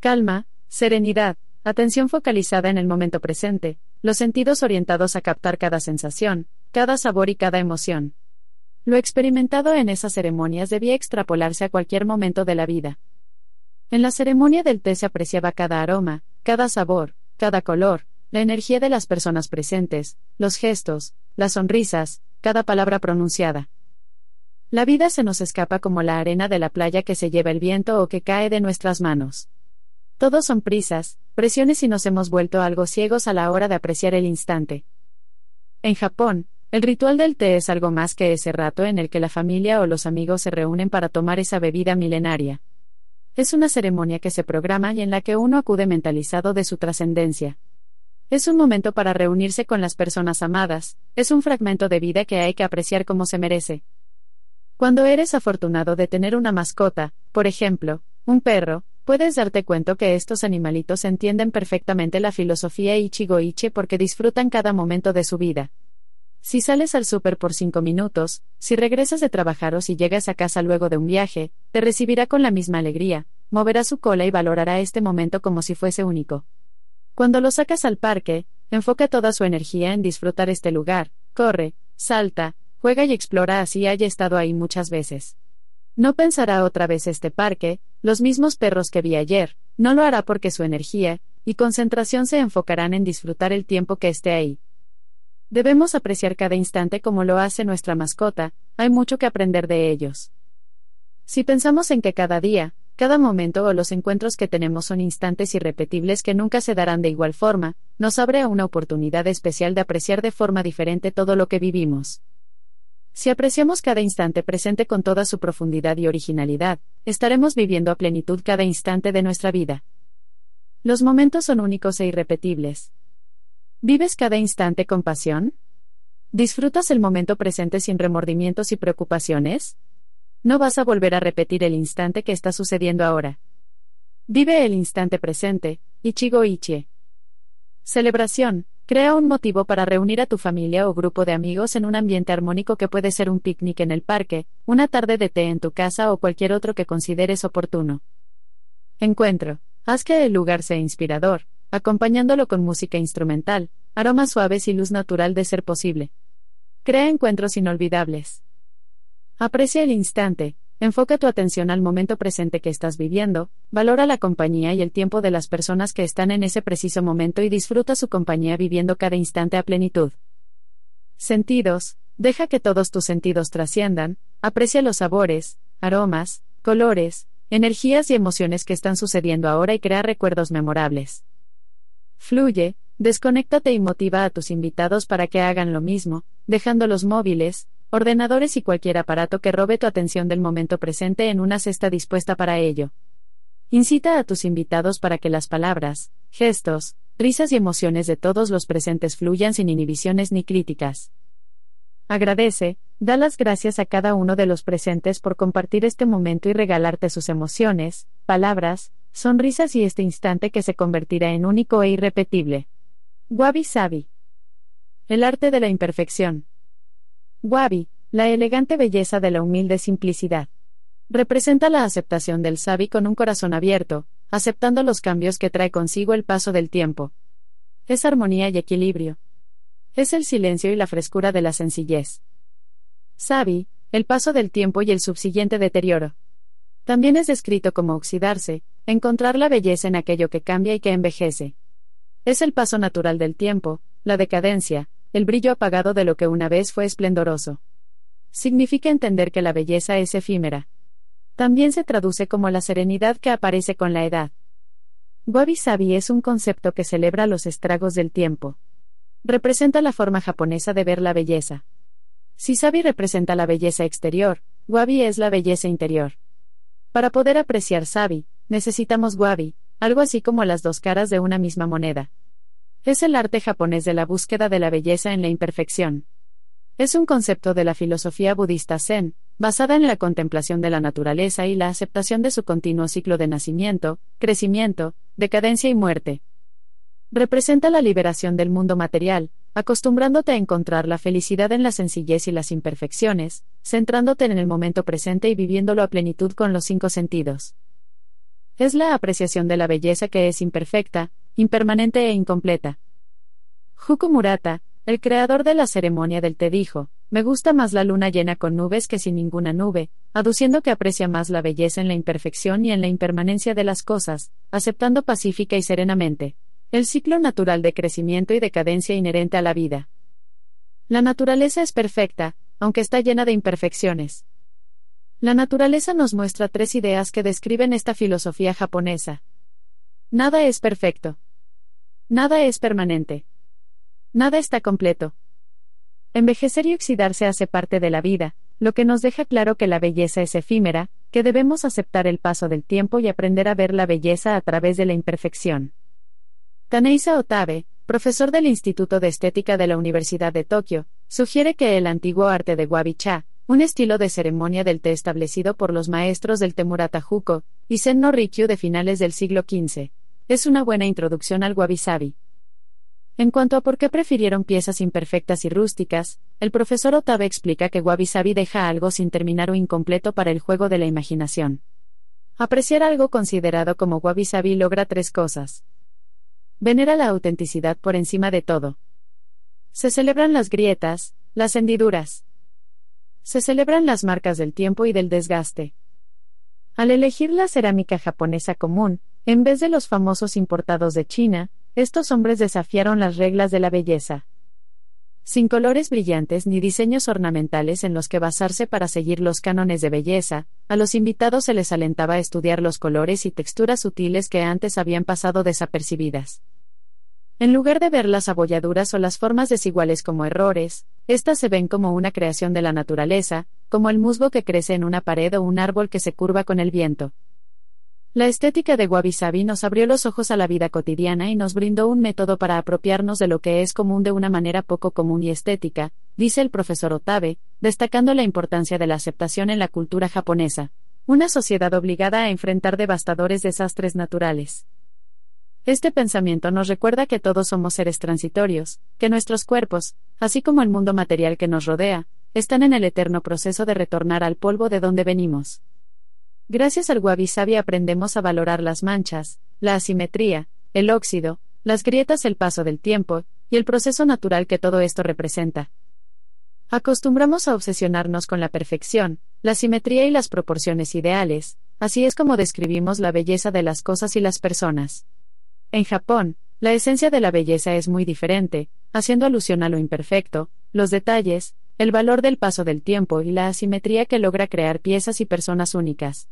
Calma, serenidad, atención focalizada en el momento presente, los sentidos orientados a captar cada sensación, cada sabor y cada emoción. Lo experimentado en esas ceremonias debía extrapolarse a cualquier momento de la vida. En la ceremonia del té se apreciaba cada aroma, cada sabor, cada color, la energía de las personas presentes, los gestos, las sonrisas, cada palabra pronunciada. La vida se nos escapa como la arena de la playa que se lleva el viento o que cae de nuestras manos. Todos son prisas, presiones y nos hemos vuelto algo ciegos a la hora de apreciar el instante. En Japón, el ritual del té es algo más que ese rato en el que la familia o los amigos se reúnen para tomar esa bebida milenaria. Es una ceremonia que se programa y en la que uno acude mentalizado de su trascendencia. Es un momento para reunirse con las personas amadas, es un fragmento de vida que hay que apreciar como se merece. Cuando eres afortunado de tener una mascota, por ejemplo, un perro, puedes darte cuenta que estos animalitos entienden perfectamente la filosofía Ichigo-Ichi porque disfrutan cada momento de su vida. Si sales al súper por cinco minutos, si regresas de trabajar o si llegas a casa luego de un viaje, te recibirá con la misma alegría, moverá su cola y valorará este momento como si fuese único. Cuando lo sacas al parque, enfoca toda su energía en disfrutar este lugar, corre, salta, juega y explora así haya estado ahí muchas veces. No pensará otra vez este parque, los mismos perros que vi ayer, no lo hará porque su energía y concentración se enfocarán en disfrutar el tiempo que esté ahí. Debemos apreciar cada instante como lo hace nuestra mascota, hay mucho que aprender de ellos. Si pensamos en que cada día, cada momento o los encuentros que tenemos son instantes irrepetibles que nunca se darán de igual forma, nos abre a una oportunidad especial de apreciar de forma diferente todo lo que vivimos. Si apreciamos cada instante presente con toda su profundidad y originalidad, estaremos viviendo a plenitud cada instante de nuestra vida. Los momentos son únicos e irrepetibles. ¿Vives cada instante con pasión? ¿Disfrutas el momento presente sin remordimientos y preocupaciones? No vas a volver a repetir el instante que está sucediendo ahora. Vive el instante presente, Ichigo Ichie. Celebración. Crea un motivo para reunir a tu familia o grupo de amigos en un ambiente armónico que puede ser un picnic en el parque, una tarde de té en tu casa o cualquier otro que consideres oportuno. Encuentro. Haz que el lugar sea inspirador, acompañándolo con música instrumental, aromas suaves y luz natural de ser posible. Crea encuentros inolvidables. Aprecia el instante, enfoca tu atención al momento presente que estás viviendo, valora la compañía y el tiempo de las personas que están en ese preciso momento y disfruta su compañía viviendo cada instante a plenitud. Sentidos, deja que todos tus sentidos trasciendan, aprecia los sabores, aromas, colores, energías y emociones que están sucediendo ahora y crea recuerdos memorables. Fluye, desconéctate y motiva a tus invitados para que hagan lo mismo, dejando los móviles, ordenadores y cualquier aparato que robe tu atención del momento presente en una cesta dispuesta para ello. Incita a tus invitados para que las palabras, gestos, risas y emociones de todos los presentes fluyan sin inhibiciones ni críticas. Agradece, da las gracias a cada uno de los presentes por compartir este momento y regalarte sus emociones, palabras, sonrisas y este instante que se convertirá en único e irrepetible. Wabi Sabi. El arte de la imperfección. Wabi, la elegante belleza de la humilde simplicidad. Representa la aceptación del sabi con un corazón abierto, aceptando los cambios que trae consigo el paso del tiempo. Es armonía y equilibrio. Es el silencio y la frescura de la sencillez. Sabi, el paso del tiempo y el subsiguiente deterioro. También es descrito como oxidarse, encontrar la belleza en aquello que cambia y que envejece. Es el paso natural del tiempo, la decadencia, el brillo apagado de lo que una vez fue esplendoroso. Significa entender que la belleza es efímera. También se traduce como la serenidad que aparece con la edad. Wabi Sabi es un concepto que celebra los estragos del tiempo. Representa la forma japonesa de ver la belleza. Si Sabi representa la belleza exterior, Wabi es la belleza interior. Para poder apreciar Sabi, necesitamos Wabi, algo así como las dos caras de una misma moneda. Es el arte japonés de la búsqueda de la belleza en la imperfección. Es un concepto de la filosofía budista Zen, basada en la contemplación de la naturaleza y la aceptación de su continuo ciclo de nacimiento, crecimiento, decadencia y muerte. Representa la liberación del mundo material, acostumbrándote a encontrar la felicidad en la sencillez y las imperfecciones, centrándote en el momento presente y viviéndolo a plenitud con los cinco sentidos. Es la apreciación de la belleza que es imperfecta, impermanente e incompleta. Huko Murata, el creador de la ceremonia del té dijo, me gusta más la luna llena con nubes que sin ninguna nube, aduciendo que aprecia más la belleza en la imperfección y en la impermanencia de las cosas, aceptando pacífica y serenamente el ciclo natural de crecimiento y decadencia inherente a la vida. La naturaleza es perfecta, aunque está llena de imperfecciones. La naturaleza nos muestra tres ideas que describen esta filosofía japonesa. Nada es perfecto. Nada es permanente. Nada está completo. Envejecer y oxidarse hace parte de la vida, lo que nos deja claro que la belleza es efímera, que debemos aceptar el paso del tiempo y aprender a ver la belleza a través de la imperfección. Taneisa Otabe, profesor del Instituto de Estética de la Universidad de Tokio, sugiere que el antiguo arte de Wabi-cha, un estilo de ceremonia del té establecido por los maestros del Temurata Juko y Sen no Rikyu de finales del siglo XV, es una buena introducción al wabi-sabi. En cuanto a por qué prefirieron piezas imperfectas y rústicas, el profesor Otabe explica que wabi-sabi deja algo sin terminar o incompleto para el juego de la imaginación. Apreciar algo considerado como wabi-sabi logra tres cosas. Venera la autenticidad por encima de todo. Se celebran las grietas, las hendiduras. Se celebran las marcas del tiempo y del desgaste. Al elegir la cerámica japonesa común, en vez de los famosos importados de China, estos hombres desafiaron las reglas de la belleza sin colores brillantes ni diseños ornamentales en los que basarse para seguir los cánones de belleza, a los invitados se les alentaba a estudiar los colores y texturas sutiles que antes habían pasado desapercibidas. En lugar de ver las abolladuras o las formas desiguales como errores, éstas se ven como una creación de la naturaleza, como el musgo que crece en una pared o un árbol que se curva con el viento. La estética de Wabi Sabi nos abrió los ojos a la vida cotidiana y nos brindó un método para apropiarnos de lo que es común de una manera poco común y estética, dice el profesor Otabe, destacando la importancia de la aceptación en la cultura japonesa, una sociedad obligada a enfrentar devastadores desastres naturales. Este pensamiento nos recuerda que todos somos seres transitorios, que nuestros cuerpos, así como el mundo material que nos rodea, están en el eterno proceso de retornar al polvo de donde venimos. Gracias al wabi sabi aprendemos a valorar las manchas, la asimetría, el óxido, las grietas, el paso del tiempo, y el proceso natural que todo esto representa. Acostumbramos a obsesionarnos con la perfección, la simetría y las proporciones ideales, así es como describimos la belleza de las cosas y las personas. En Japón, la esencia de la belleza es muy diferente, haciendo alusión a lo imperfecto, los detalles, el valor del paso del tiempo y la asimetría que logra crear piezas y personas únicas.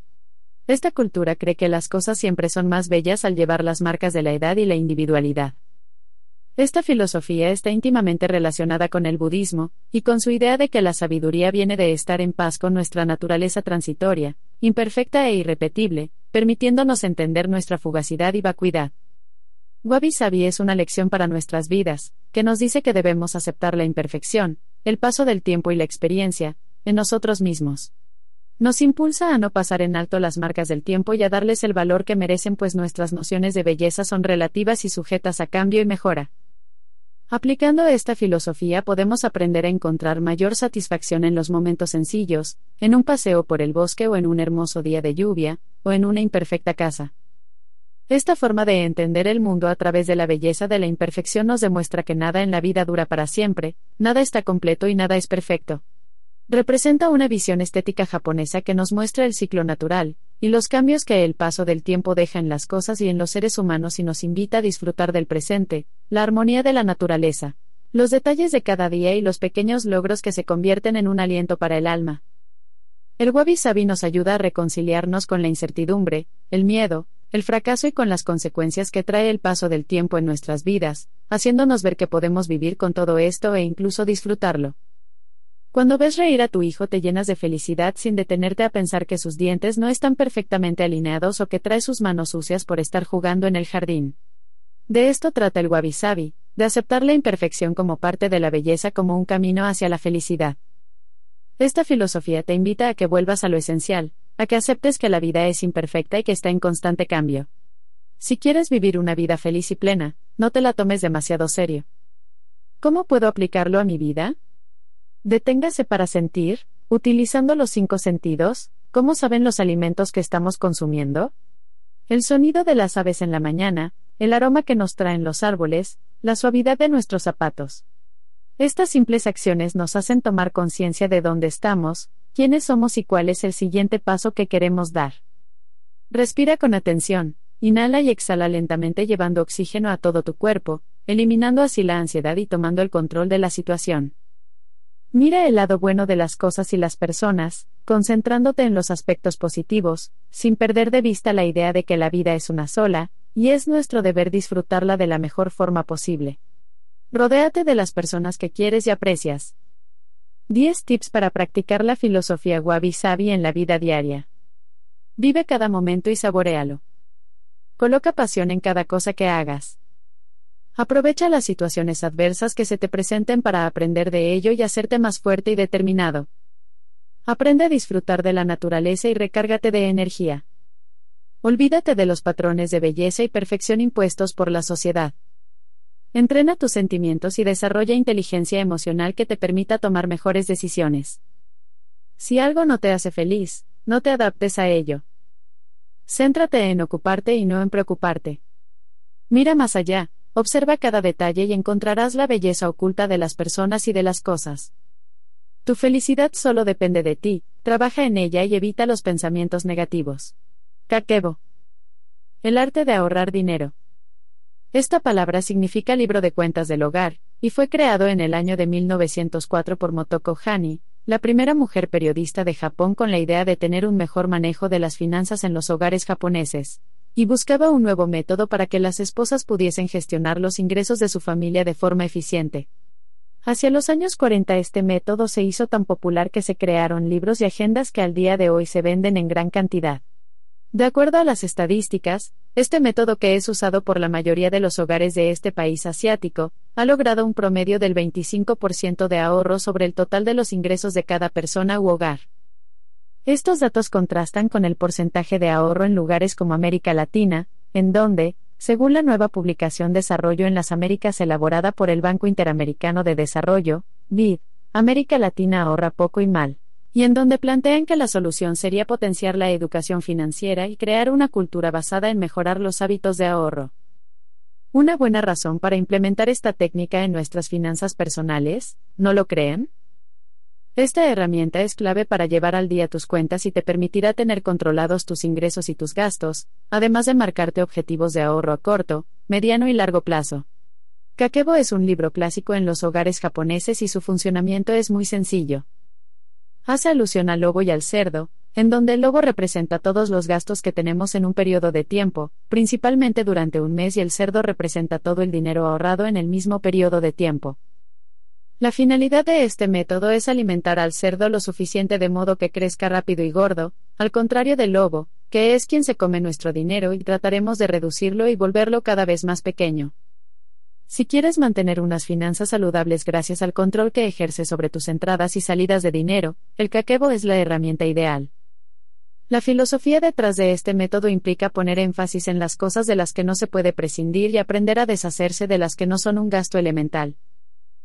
Esta cultura cree que las cosas siempre son más bellas al llevar las marcas de la edad y la individualidad. Esta filosofía está íntimamente relacionada con el budismo, y con su idea de que la sabiduría viene de estar en paz con nuestra naturaleza transitoria, imperfecta e irrepetible, permitiéndonos entender nuestra fugacidad y vacuidad. Wabi Sabi es una lección para nuestras vidas, que nos dice que debemos aceptar la imperfección, el paso del tiempo y la experiencia, en nosotros mismos. Nos impulsa a no pasar en alto las marcas del tiempo y a darles el valor que merecen pues nuestras nociones de belleza son relativas y sujetas a cambio y mejora. Aplicando esta filosofía podemos aprender a encontrar mayor satisfacción en los momentos sencillos, en un paseo por el bosque o en un hermoso día de lluvia, o en una imperfecta casa. Esta forma de entender el mundo a través de la belleza de la imperfección nos demuestra que nada en la vida dura para siempre, nada está completo y nada es perfecto. Representa una visión estética japonesa que nos muestra el ciclo natural, y los cambios que el paso del tiempo deja en las cosas y en los seres humanos y nos invita a disfrutar del presente, la armonía de la naturaleza, los detalles de cada día y los pequeños logros que se convierten en un aliento para el alma. El Wabi Sabi nos ayuda a reconciliarnos con la incertidumbre, el miedo, el fracaso y con las consecuencias que trae el paso del tiempo en nuestras vidas, haciéndonos ver que podemos vivir con todo esto e incluso disfrutarlo. Cuando ves reír a tu hijo te llenas de felicidad sin detenerte a pensar que sus dientes no están perfectamente alineados o que trae sus manos sucias por estar jugando en el jardín. De esto trata el wabi sabi, de aceptar la imperfección como parte de la belleza como un camino hacia la felicidad. Esta filosofía te invita a que vuelvas a lo esencial, a que aceptes que la vida es imperfecta y que está en constante cambio. Si quieres vivir una vida feliz y plena, no te la tomes demasiado serio. ¿Cómo puedo aplicarlo a mi vida? Deténgase para sentir, utilizando los cinco sentidos, ¿cómo saben los alimentos que estamos consumiendo? El sonido de las aves en la mañana, el aroma que nos traen los árboles, la suavidad de nuestros zapatos. Estas simples acciones nos hacen tomar conciencia de dónde estamos, quiénes somos y cuál es el siguiente paso que queremos dar. Respira con atención, inhala y exhala lentamente llevando oxígeno a todo tu cuerpo, eliminando así la ansiedad y tomando el control de la situación. Mira el lado bueno de las cosas y las personas, concentrándote en los aspectos positivos, sin perder de vista la idea de que la vida es una sola, y es nuestro deber disfrutarla de la mejor forma posible. Rodéate de las personas que quieres y aprecias. 10 tips para practicar la filosofía Wabi Sabi en la vida diaria. Vive cada momento y saborealo. Coloca pasión en cada cosa que hagas. Aprovecha las situaciones adversas que se te presenten para aprender de ello y hacerte más fuerte y determinado. Aprende a disfrutar de la naturaleza y recárgate de energía. Olvídate de los patrones de belleza y perfección impuestos por la sociedad. Entrena tus sentimientos y desarrolla inteligencia emocional que te permita tomar mejores decisiones. Si algo no te hace feliz, no te adaptes a ello. Céntrate en ocuparte y no en preocuparte. Mira más allá, Observa cada detalle y encontrarás la belleza oculta de las personas y de las cosas. Tu felicidad solo depende de ti, trabaja en ella y evita los pensamientos negativos. Kakebo. El arte de ahorrar dinero. Esta palabra significa libro de cuentas del hogar, y fue creado en el año de 1904 por Motoko Hani, la primera mujer periodista de Japón con la idea de tener un mejor manejo de las finanzas en los hogares japoneses y buscaba un nuevo método para que las esposas pudiesen gestionar los ingresos de su familia de forma eficiente. Hacia los años 40 este método se hizo tan popular que se crearon libros y agendas que al día de hoy se venden en gran cantidad. De acuerdo a las estadísticas, este método que es usado por la mayoría de los hogares de este país asiático, ha logrado un promedio del 25% de ahorro sobre el total de los ingresos de cada persona u hogar. Estos datos contrastan con el porcentaje de ahorro en lugares como América Latina, en donde, según la nueva publicación Desarrollo en las Américas elaborada por el Banco Interamericano de Desarrollo, BID, América Latina ahorra poco y mal, y en donde plantean que la solución sería potenciar la educación financiera y crear una cultura basada en mejorar los hábitos de ahorro. Una buena razón para implementar esta técnica en nuestras finanzas personales, ¿no lo creen? Esta herramienta es clave para llevar al día tus cuentas y te permitirá tener controlados tus ingresos y tus gastos, además de marcarte objetivos de ahorro a corto, mediano y largo plazo. Kakebo es un libro clásico en los hogares japoneses y su funcionamiento es muy sencillo. Hace alusión al lobo y al cerdo, en donde el lobo representa todos los gastos que tenemos en un periodo de tiempo, principalmente durante un mes y el cerdo representa todo el dinero ahorrado en el mismo periodo de tiempo. La finalidad de este método es alimentar al cerdo lo suficiente de modo que crezca rápido y gordo, al contrario del lobo, que es quien se come nuestro dinero y trataremos de reducirlo y volverlo cada vez más pequeño. Si quieres mantener unas finanzas saludables gracias al control que ejerce sobre tus entradas y salidas de dinero, el kakebo es la herramienta ideal. La filosofía detrás de este método implica poner énfasis en las cosas de las que no se puede prescindir y aprender a deshacerse de las que no son un gasto elemental.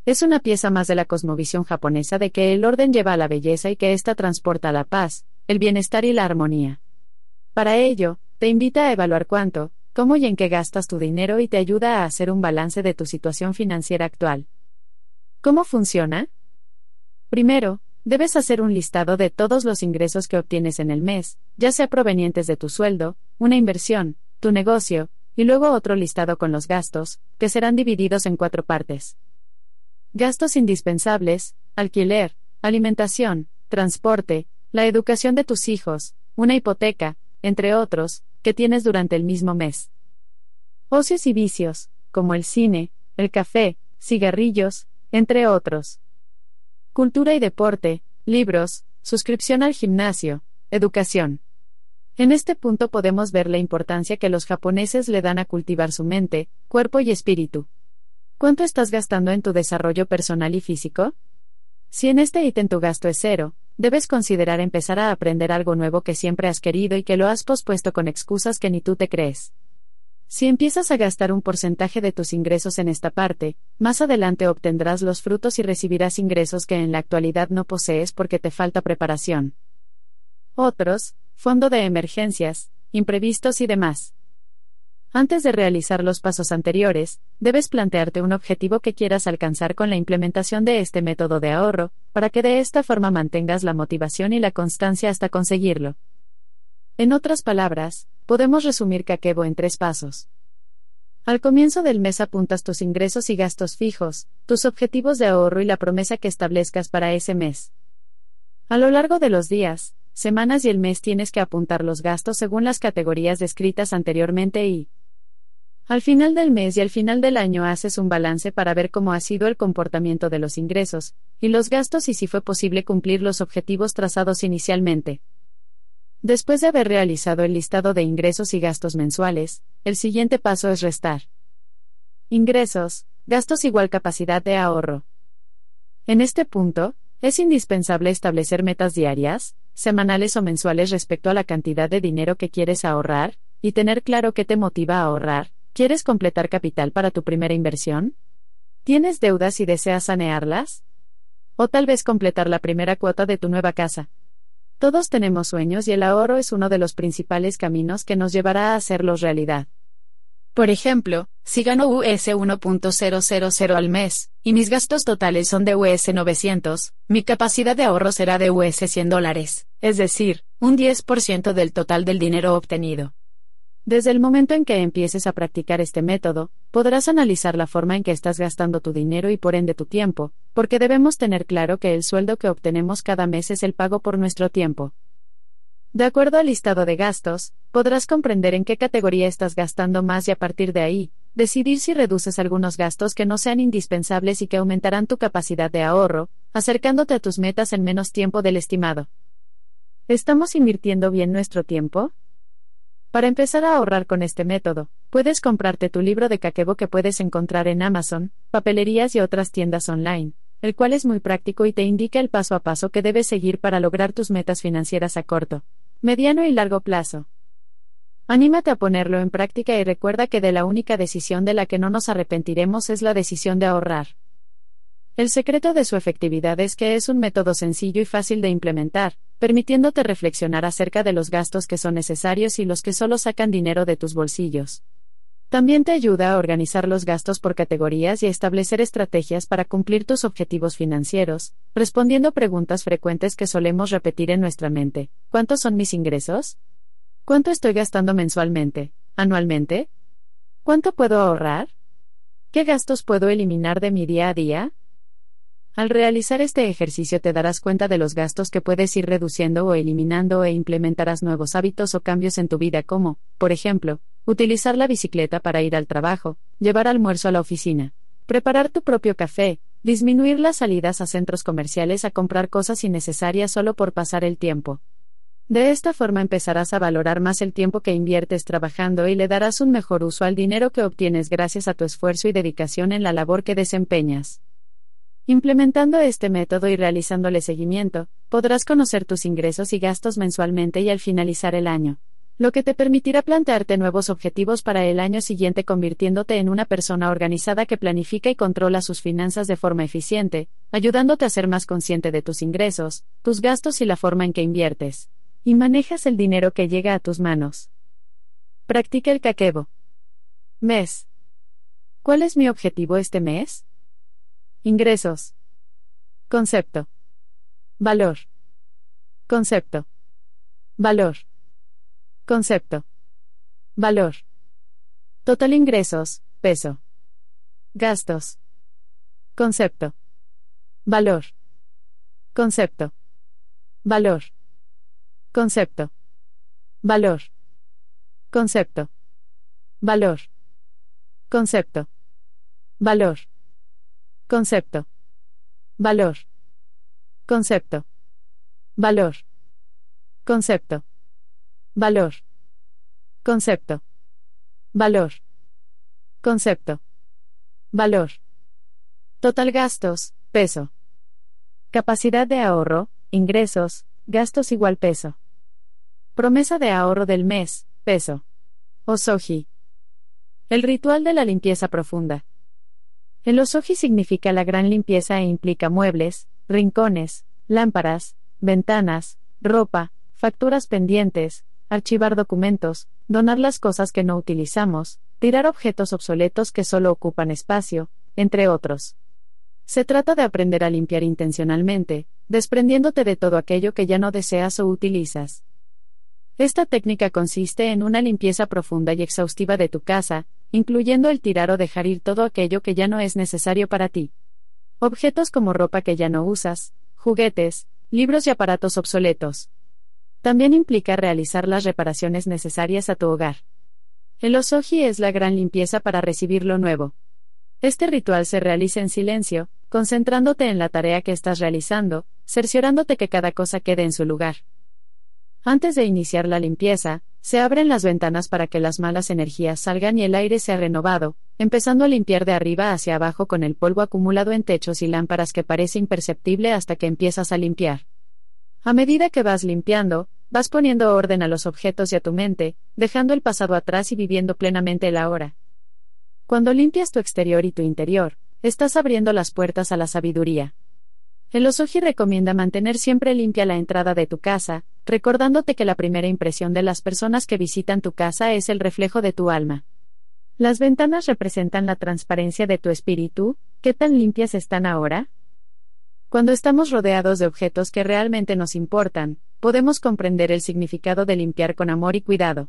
Es una pieza más de la cosmovisión japonesa de que el orden lleva a la belleza y que ésta transporta la paz, el bienestar y la armonía. Para ello, te invita a evaluar cuánto, cómo y en qué gastas tu dinero y te ayuda a hacer un balance de tu situación financiera actual. ¿Cómo funciona? Primero, debes hacer un listado de todos los ingresos que obtienes en el mes, ya sea provenientes de tu sueldo, una inversión, tu negocio, y luego otro listado con los gastos, que serán divididos en cuatro partes. Gastos indispensables, alquiler, alimentación, transporte, la educación de tus hijos, una hipoteca, entre otros, que tienes durante el mismo mes. Ocios y vicios, como el cine, el café, cigarrillos, entre otros. Cultura y deporte, libros, suscripción al gimnasio, educación. En este punto podemos ver la importancia que los japoneses le dan a cultivar su mente, cuerpo y espíritu. ¿Cuánto estás gastando en tu desarrollo personal y físico? Si en este ítem tu gasto es cero, debes considerar empezar a aprender algo nuevo que siempre has querido y que lo has pospuesto con excusas que ni tú te crees. Si empiezas a gastar un porcentaje de tus ingresos en esta parte, más adelante obtendrás los frutos y recibirás ingresos que en la actualidad no posees porque te falta preparación. Otros, fondo de emergencias, imprevistos y demás. Antes de realizar los pasos anteriores, debes plantearte un objetivo que quieras alcanzar con la implementación de este método de ahorro, para que de esta forma mantengas la motivación y la constancia hasta conseguirlo. En otras palabras, podemos resumir Kakebo en tres pasos. Al comienzo del mes apuntas tus ingresos y gastos fijos, tus objetivos de ahorro y la promesa que establezcas para ese mes. A lo largo de los días, semanas y el mes tienes que apuntar los gastos según las categorías descritas anteriormente y, al final del mes y al final del año haces un balance para ver cómo ha sido el comportamiento de los ingresos y los gastos y si fue posible cumplir los objetivos trazados inicialmente. Después de haber realizado el listado de ingresos y gastos mensuales, el siguiente paso es restar. Ingresos, gastos igual capacidad de ahorro. En este punto, es indispensable establecer metas diarias, semanales o mensuales respecto a la cantidad de dinero que quieres ahorrar, y tener claro qué te motiva a ahorrar. ¿Quieres completar capital para tu primera inversión? ¿Tienes deudas y deseas sanearlas? O tal vez completar la primera cuota de tu nueva casa. Todos tenemos sueños y el ahorro es uno de los principales caminos que nos llevará a hacerlos realidad. Por ejemplo, si gano US 1.000 al mes, y mis gastos totales son de US 900, mi capacidad de ahorro será de US 100 dólares, es decir, un 10% del total del dinero obtenido. Desde el momento en que empieces a practicar este método, podrás analizar la forma en que estás gastando tu dinero y por ende tu tiempo, porque debemos tener claro que el sueldo que obtenemos cada mes es el pago por nuestro tiempo. De acuerdo al listado de gastos, podrás comprender en qué categoría estás gastando más y a partir de ahí, decidir si reduces algunos gastos que no sean indispensables y que aumentarán tu capacidad de ahorro, acercándote a tus metas en menos tiempo del estimado. ¿Estamos invirtiendo bien nuestro tiempo? Para empezar a ahorrar con este método, puedes comprarte tu libro de Kakebo que puedes encontrar en Amazon, papelerías y otras tiendas online, el cual es muy práctico y te indica el paso a paso que debes seguir para lograr tus metas financieras a corto, mediano y largo plazo. Anímate a ponerlo en práctica y recuerda que de la única decisión de la que no nos arrepentiremos es la decisión de ahorrar. El secreto de su efectividad es que es un método sencillo y fácil de implementar, permitiéndote reflexionar acerca de los gastos que son necesarios y los que solo sacan dinero de tus bolsillos. También te ayuda a organizar los gastos por categorías y a establecer estrategias para cumplir tus objetivos financieros, respondiendo preguntas frecuentes que solemos repetir en nuestra mente. ¿Cuántos son mis ingresos? ¿Cuánto estoy gastando mensualmente? ¿Anualmente? ¿Cuánto puedo ahorrar? ¿Qué gastos puedo eliminar de mi día a día? Al realizar este ejercicio te darás cuenta de los gastos que puedes ir reduciendo o eliminando e implementarás nuevos hábitos o cambios en tu vida como, por ejemplo, utilizar la bicicleta para ir al trabajo, llevar almuerzo a la oficina, preparar tu propio café, disminuir las salidas a centros comerciales a comprar cosas innecesarias solo por pasar el tiempo. De esta forma empezarás a valorar más el tiempo que inviertes trabajando y le darás un mejor uso al dinero que obtienes gracias a tu esfuerzo y dedicación en la labor que desempeñas. Implementando este método y realizándole seguimiento, podrás conocer tus ingresos y gastos mensualmente y al finalizar el año, lo que te permitirá plantearte nuevos objetivos para el año siguiente convirtiéndote en una persona organizada que planifica y controla sus finanzas de forma eficiente, ayudándote a ser más consciente de tus ingresos, tus gastos y la forma en que inviertes. Y manejas el dinero que llega a tus manos. Practica el caquebo. Mes. ¿Cuál es mi objetivo este mes? Ingresos. Concepto. Valor. Concepto. Valor. Concepto. Valor. Total ingresos, peso. Gastos. Concepto. Valor. Concepto. Valor. Concepto. Valor. Concepto. Valor. Concepto. Valor. Concepto. Valor. Concepto. Valor. Concepto. Valor. Concepto. Valor. Concepto. Valor. Total gastos, peso. Capacidad de ahorro, ingresos, gastos igual peso. Promesa de ahorro del mes, peso. Osoji. El ritual de la limpieza profunda. El osoji significa la gran limpieza e implica muebles, rincones, lámparas, ventanas, ropa, facturas pendientes, archivar documentos, donar las cosas que no utilizamos, tirar objetos obsoletos que solo ocupan espacio, entre otros. Se trata de aprender a limpiar intencionalmente, desprendiéndote de todo aquello que ya no deseas o utilizas. Esta técnica consiste en una limpieza profunda y exhaustiva de tu casa, incluyendo el tirar o dejar ir todo aquello que ya no es necesario para ti. Objetos como ropa que ya no usas, juguetes, libros y aparatos obsoletos. También implica realizar las reparaciones necesarias a tu hogar. El osoji es la gran limpieza para recibir lo nuevo. Este ritual se realiza en silencio, concentrándote en la tarea que estás realizando, cerciorándote que cada cosa quede en su lugar. Antes de iniciar la limpieza, se abren las ventanas para que las malas energías salgan y el aire sea renovado, empezando a limpiar de arriba hacia abajo con el polvo acumulado en techos y lámparas que parece imperceptible hasta que empiezas a limpiar. A medida que vas limpiando, vas poniendo orden a los objetos y a tu mente, dejando el pasado atrás y viviendo plenamente el ahora. Cuando limpias tu exterior y tu interior, estás abriendo las puertas a la sabiduría. El Osoji recomienda mantener siempre limpia la entrada de tu casa, recordándote que la primera impresión de las personas que visitan tu casa es el reflejo de tu alma. Las ventanas representan la transparencia de tu espíritu, ¿qué tan limpias están ahora? Cuando estamos rodeados de objetos que realmente nos importan, podemos comprender el significado de limpiar con amor y cuidado.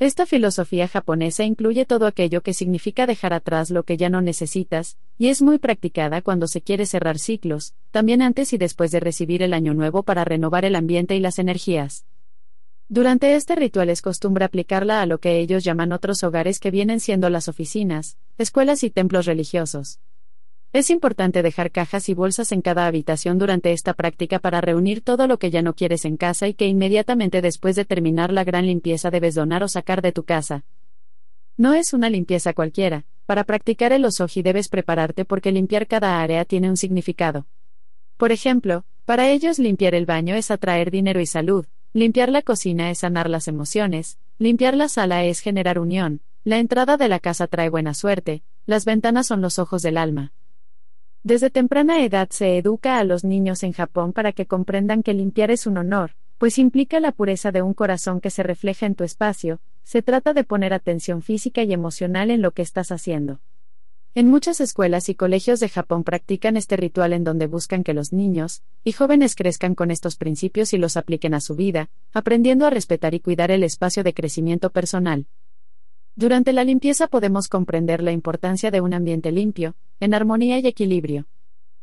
Esta filosofía japonesa incluye todo aquello que significa dejar atrás lo que ya no necesitas, y es muy practicada cuando se quiere cerrar ciclos, también antes y después de recibir el año nuevo para renovar el ambiente y las energías. Durante este ritual es costumbre aplicarla a lo que ellos llaman otros hogares que vienen siendo las oficinas, escuelas y templos religiosos. Es importante dejar cajas y bolsas en cada habitación durante esta práctica para reunir todo lo que ya no quieres en casa y que inmediatamente después de terminar la gran limpieza debes donar o sacar de tu casa. No es una limpieza cualquiera, para practicar el osoji debes prepararte porque limpiar cada área tiene un significado. Por ejemplo, para ellos limpiar el baño es atraer dinero y salud, limpiar la cocina es sanar las emociones, limpiar la sala es generar unión, la entrada de la casa trae buena suerte, las ventanas son los ojos del alma. Desde temprana edad se educa a los niños en Japón para que comprendan que limpiar es un honor, pues implica la pureza de un corazón que se refleja en tu espacio, se trata de poner atención física y emocional en lo que estás haciendo. En muchas escuelas y colegios de Japón practican este ritual en donde buscan que los niños y jóvenes crezcan con estos principios y los apliquen a su vida, aprendiendo a respetar y cuidar el espacio de crecimiento personal. Durante la limpieza podemos comprender la importancia de un ambiente limpio, en armonía y equilibrio.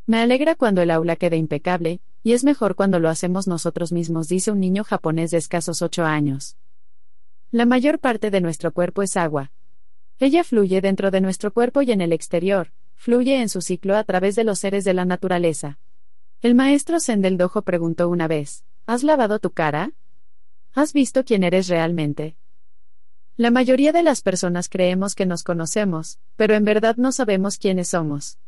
Me alegra cuando el aula quede impecable, y es mejor cuando lo hacemos nosotros mismos, dice un niño japonés de escasos ocho años. La mayor parte de nuestro cuerpo es agua. Ella fluye dentro de nuestro cuerpo y en el exterior, fluye en su ciclo a través de los seres de la naturaleza. El maestro Zen Dojo preguntó una vez, ¿Has lavado tu cara? ¿Has visto quién eres realmente? La mayoría de las personas creemos que nos conocemos, pero en verdad no sabemos quiénes somos.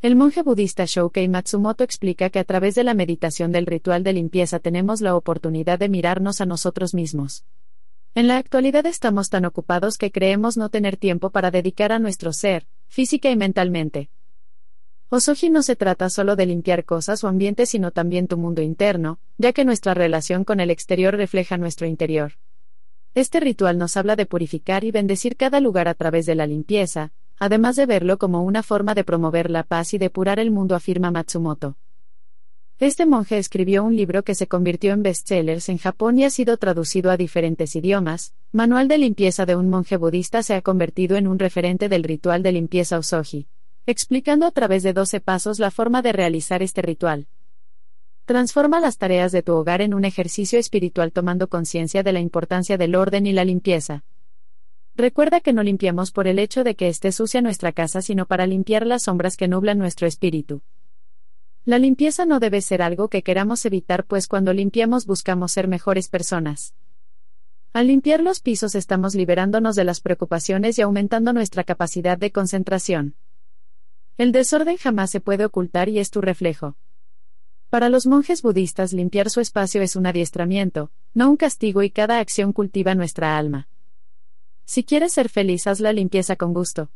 El monje budista Shoukei Matsumoto explica que a través de la meditación del ritual de limpieza tenemos la oportunidad de mirarnos a nosotros mismos. En la actualidad estamos tan ocupados que creemos no tener tiempo para dedicar a nuestro ser, física y mentalmente. Osoji no se trata solo de limpiar cosas o ambientes, sino también tu mundo interno, ya que nuestra relación con el exterior refleja nuestro interior. Este ritual nos habla de purificar y bendecir cada lugar a través de la limpieza, además de verlo como una forma de promover la paz y depurar el mundo, afirma Matsumoto. Este monje escribió un libro que se convirtió en bestsellers en Japón y ha sido traducido a diferentes idiomas. Manual de limpieza de un monje budista se ha convertido en un referente del ritual de limpieza Osoji, explicando a través de 12 pasos la forma de realizar este ritual. Transforma las tareas de tu hogar en un ejercicio espiritual tomando conciencia de la importancia del orden y la limpieza. Recuerda que no limpiamos por el hecho de que esté sucia nuestra casa, sino para limpiar las sombras que nublan nuestro espíritu. La limpieza no debe ser algo que queramos evitar, pues cuando limpiamos buscamos ser mejores personas. Al limpiar los pisos estamos liberándonos de las preocupaciones y aumentando nuestra capacidad de concentración. El desorden jamás se puede ocultar y es tu reflejo. Para los monjes budistas limpiar su espacio es un adiestramiento, no un castigo y cada acción cultiva nuestra alma. Si quieres ser feliz, haz la limpieza con gusto.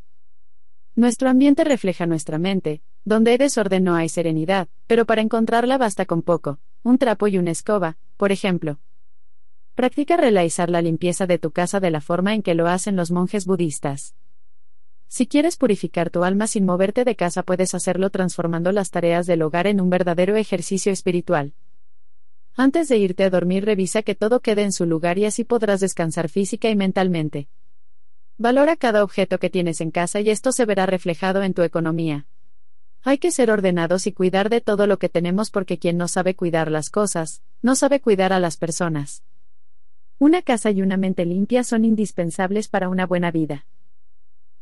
Nuestro ambiente refleja nuestra mente, donde hay desorden no hay serenidad, pero para encontrarla basta con poco, un trapo y una escoba, por ejemplo. Practica realizar la limpieza de tu casa de la forma en que lo hacen los monjes budistas. Si quieres purificar tu alma sin moverte de casa, puedes hacerlo transformando las tareas del hogar en un verdadero ejercicio espiritual. Antes de irte a dormir, revisa que todo quede en su lugar y así podrás descansar física y mentalmente. Valora cada objeto que tienes en casa y esto se verá reflejado en tu economía. Hay que ser ordenados y cuidar de todo lo que tenemos porque quien no sabe cuidar las cosas, no sabe cuidar a las personas. Una casa y una mente limpia son indispensables para una buena vida.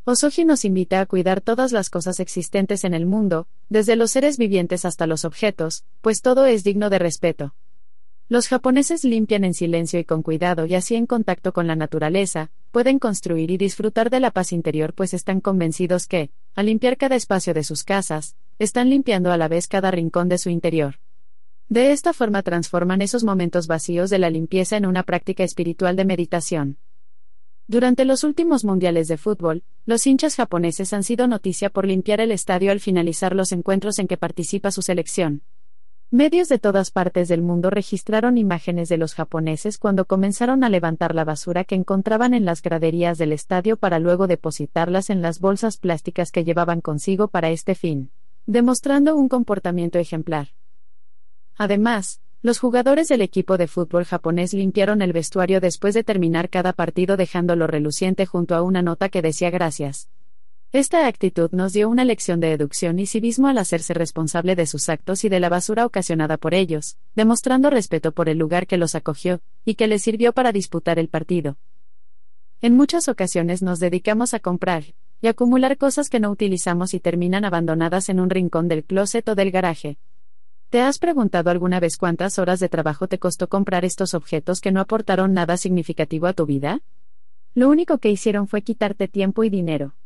Osoji nos invita a cuidar todas las cosas existentes en el mundo, desde los seres vivientes hasta los objetos, pues todo es digno de respeto. Los japoneses limpian en silencio y con cuidado y así en contacto con la naturaleza, pueden construir y disfrutar de la paz interior pues están convencidos que, al limpiar cada espacio de sus casas, están limpiando a la vez cada rincón de su interior. De esta forma transforman esos momentos vacíos de la limpieza en una práctica espiritual de meditación. Durante los últimos mundiales de fútbol, los hinchas japoneses han sido noticia por limpiar el estadio al finalizar los encuentros en que participa su selección. Medios de todas partes del mundo registraron imágenes de los japoneses cuando comenzaron a levantar la basura que encontraban en las graderías del estadio para luego depositarlas en las bolsas plásticas que llevaban consigo para este fin, demostrando un comportamiento ejemplar. Además, los jugadores del equipo de fútbol japonés limpiaron el vestuario después de terminar cada partido dejándolo reluciente junto a una nota que decía gracias, esta actitud nos dio una lección de educación y civismo al hacerse responsable de sus actos y de la basura ocasionada por ellos, demostrando respeto por el lugar que los acogió, y que les sirvió para disputar el partido. En muchas ocasiones nos dedicamos a comprar y acumular cosas que no utilizamos y terminan abandonadas en un rincón del closet o del garaje. ¿Te has preguntado alguna vez cuántas horas de trabajo te costó comprar estos objetos que no aportaron nada significativo a tu vida? Lo único que hicieron fue quitarte tiempo y dinero.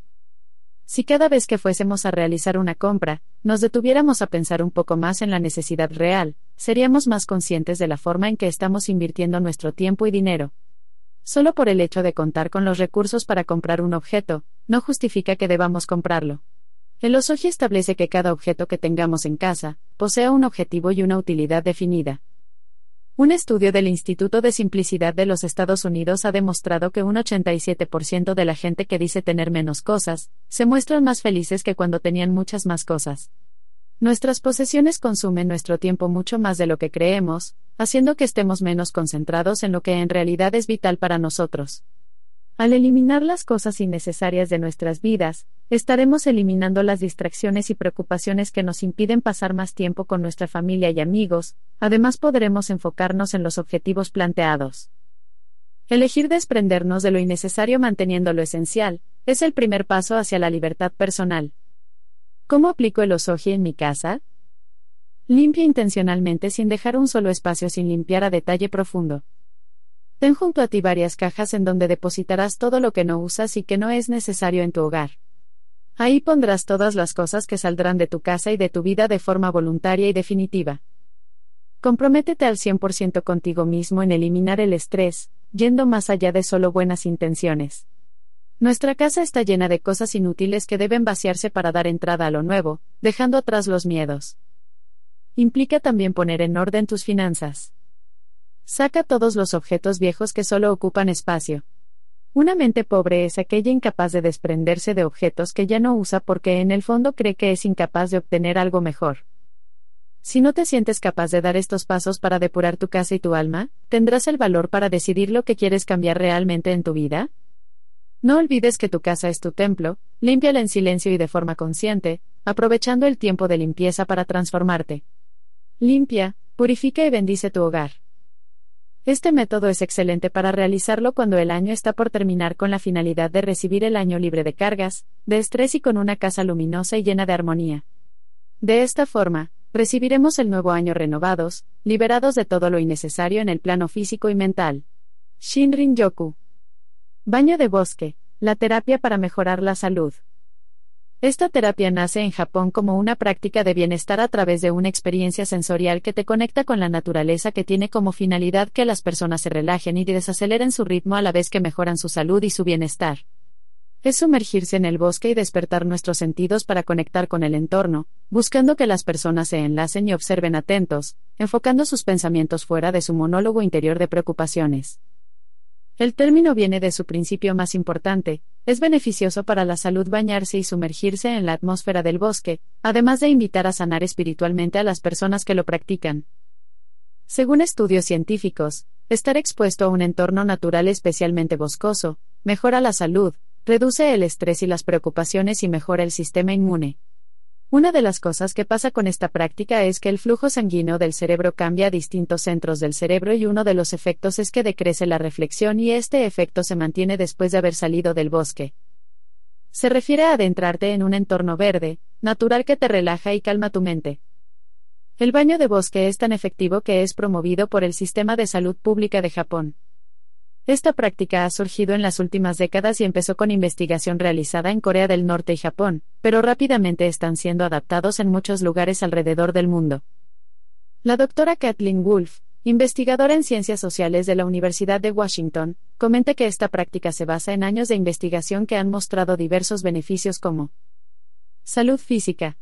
Si cada vez que fuésemos a realizar una compra, nos detuviéramos a pensar un poco más en la necesidad real, seríamos más conscientes de la forma en que estamos invirtiendo nuestro tiempo y dinero. Solo por el hecho de contar con los recursos para comprar un objeto, no justifica que debamos comprarlo. El Osoji establece que cada objeto que tengamos en casa, posea un objetivo y una utilidad definida. Un estudio del Instituto de Simplicidad de los Estados Unidos ha demostrado que un 87% de la gente que dice tener menos cosas, se muestran más felices que cuando tenían muchas más cosas. Nuestras posesiones consumen nuestro tiempo mucho más de lo que creemos, haciendo que estemos menos concentrados en lo que en realidad es vital para nosotros. Al eliminar las cosas innecesarias de nuestras vidas, estaremos eliminando las distracciones y preocupaciones que nos impiden pasar más tiempo con nuestra familia y amigos, además podremos enfocarnos en los objetivos planteados. Elegir desprendernos de lo innecesario manteniendo lo esencial, es el primer paso hacia la libertad personal. ¿Cómo aplico el osoji en mi casa? Limpia intencionalmente sin dejar un solo espacio sin limpiar a detalle profundo. Ten junto a ti varias cajas en donde depositarás todo lo que no usas y que no es necesario en tu hogar. Ahí pondrás todas las cosas que saldrán de tu casa y de tu vida de forma voluntaria y definitiva. Comprométete al 100% contigo mismo en eliminar el estrés, yendo más allá de solo buenas intenciones. Nuestra casa está llena de cosas inútiles que deben vaciarse para dar entrada a lo nuevo, dejando atrás los miedos. Implica también poner en orden tus finanzas. Saca todos los objetos viejos que solo ocupan espacio. Una mente pobre es aquella incapaz de desprenderse de objetos que ya no usa porque en el fondo cree que es incapaz de obtener algo mejor. Si no te sientes capaz de dar estos pasos para depurar tu casa y tu alma, ¿tendrás el valor para decidir lo que quieres cambiar realmente en tu vida? No olvides que tu casa es tu templo, límpiala en silencio y de forma consciente, aprovechando el tiempo de limpieza para transformarte. Limpia, purifica y bendice tu hogar. Este método es excelente para realizarlo cuando el año está por terminar con la finalidad de recibir el año libre de cargas, de estrés y con una casa luminosa y llena de armonía. De esta forma, recibiremos el nuevo año renovados, liberados de todo lo innecesario en el plano físico y mental. Shinrin Yoku. Baño de bosque, la terapia para mejorar la salud. Esta terapia nace en Japón como una práctica de bienestar a través de una experiencia sensorial que te conecta con la naturaleza que tiene como finalidad que las personas se relajen y desaceleren su ritmo a la vez que mejoran su salud y su bienestar. Es sumergirse en el bosque y despertar nuestros sentidos para conectar con el entorno, buscando que las personas se enlacen y observen atentos, enfocando sus pensamientos fuera de su monólogo interior de preocupaciones. El término viene de su principio más importante, es beneficioso para la salud bañarse y sumergirse en la atmósfera del bosque, además de invitar a sanar espiritualmente a las personas que lo practican. Según estudios científicos, estar expuesto a un entorno natural especialmente boscoso, mejora la salud, reduce el estrés y las preocupaciones y mejora el sistema inmune. Una de las cosas que pasa con esta práctica es que el flujo sanguíneo del cerebro cambia a distintos centros del cerebro y uno de los efectos es que decrece la reflexión y este efecto se mantiene después de haber salido del bosque. Se refiere a adentrarte en un entorno verde, natural que te relaja y calma tu mente. El baño de bosque es tan efectivo que es promovido por el Sistema de Salud Pública de Japón. Esta práctica ha surgido en las últimas décadas y empezó con investigación realizada en Corea del Norte y Japón, pero rápidamente están siendo adaptados en muchos lugares alrededor del mundo. La doctora Kathleen Wolf, investigadora en ciencias sociales de la Universidad de Washington, comenta que esta práctica se basa en años de investigación que han mostrado diversos beneficios como salud física,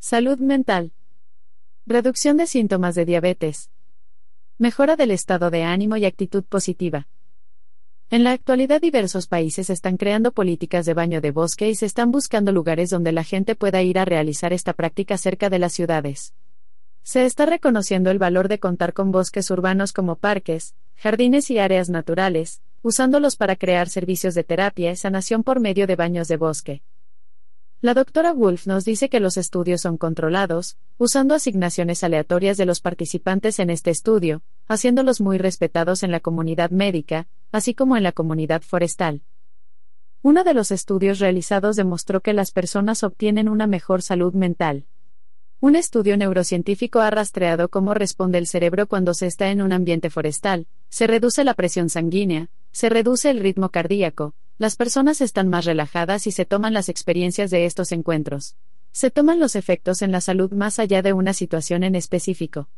salud mental, reducción de síntomas de diabetes, Mejora del estado de ánimo y actitud positiva. En la actualidad diversos países están creando políticas de baño de bosque y se están buscando lugares donde la gente pueda ir a realizar esta práctica cerca de las ciudades. Se está reconociendo el valor de contar con bosques urbanos como parques, jardines y áreas naturales, usándolos para crear servicios de terapia y sanación por medio de baños de bosque. La doctora Wolf nos dice que los estudios son controlados, usando asignaciones aleatorias de los participantes en este estudio, haciéndolos muy respetados en la comunidad médica, así como en la comunidad forestal. Uno de los estudios realizados demostró que las personas obtienen una mejor salud mental. Un estudio neurocientífico ha rastreado cómo responde el cerebro cuando se está en un ambiente forestal, se reduce la presión sanguínea, se reduce el ritmo cardíaco, las personas están más relajadas y se toman las experiencias de estos encuentros. Se toman los efectos en la salud más allá de una situación en específico.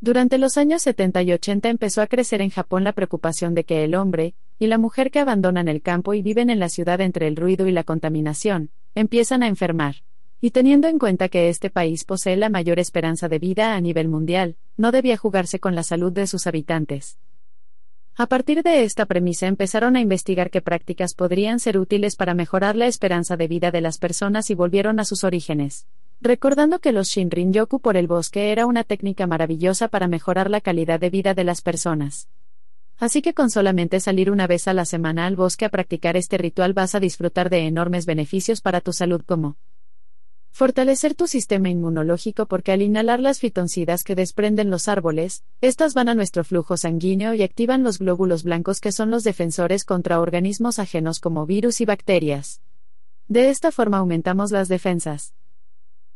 Durante los años 70 y 80 empezó a crecer en Japón la preocupación de que el hombre y la mujer que abandonan el campo y viven en la ciudad entre el ruido y la contaminación, empiezan a enfermar. Y teniendo en cuenta que este país posee la mayor esperanza de vida a nivel mundial, no debía jugarse con la salud de sus habitantes. A partir de esta premisa empezaron a investigar qué prácticas podrían ser útiles para mejorar la esperanza de vida de las personas y volvieron a sus orígenes. Recordando que los Shinrin-yoku por el bosque era una técnica maravillosa para mejorar la calidad de vida de las personas. Así que con solamente salir una vez a la semana al bosque a practicar este ritual vas a disfrutar de enormes beneficios para tu salud como Fortalecer tu sistema inmunológico porque al inhalar las fitoncidas que desprenden los árboles, estas van a nuestro flujo sanguíneo y activan los glóbulos blancos que son los defensores contra organismos ajenos como virus y bacterias. De esta forma aumentamos las defensas.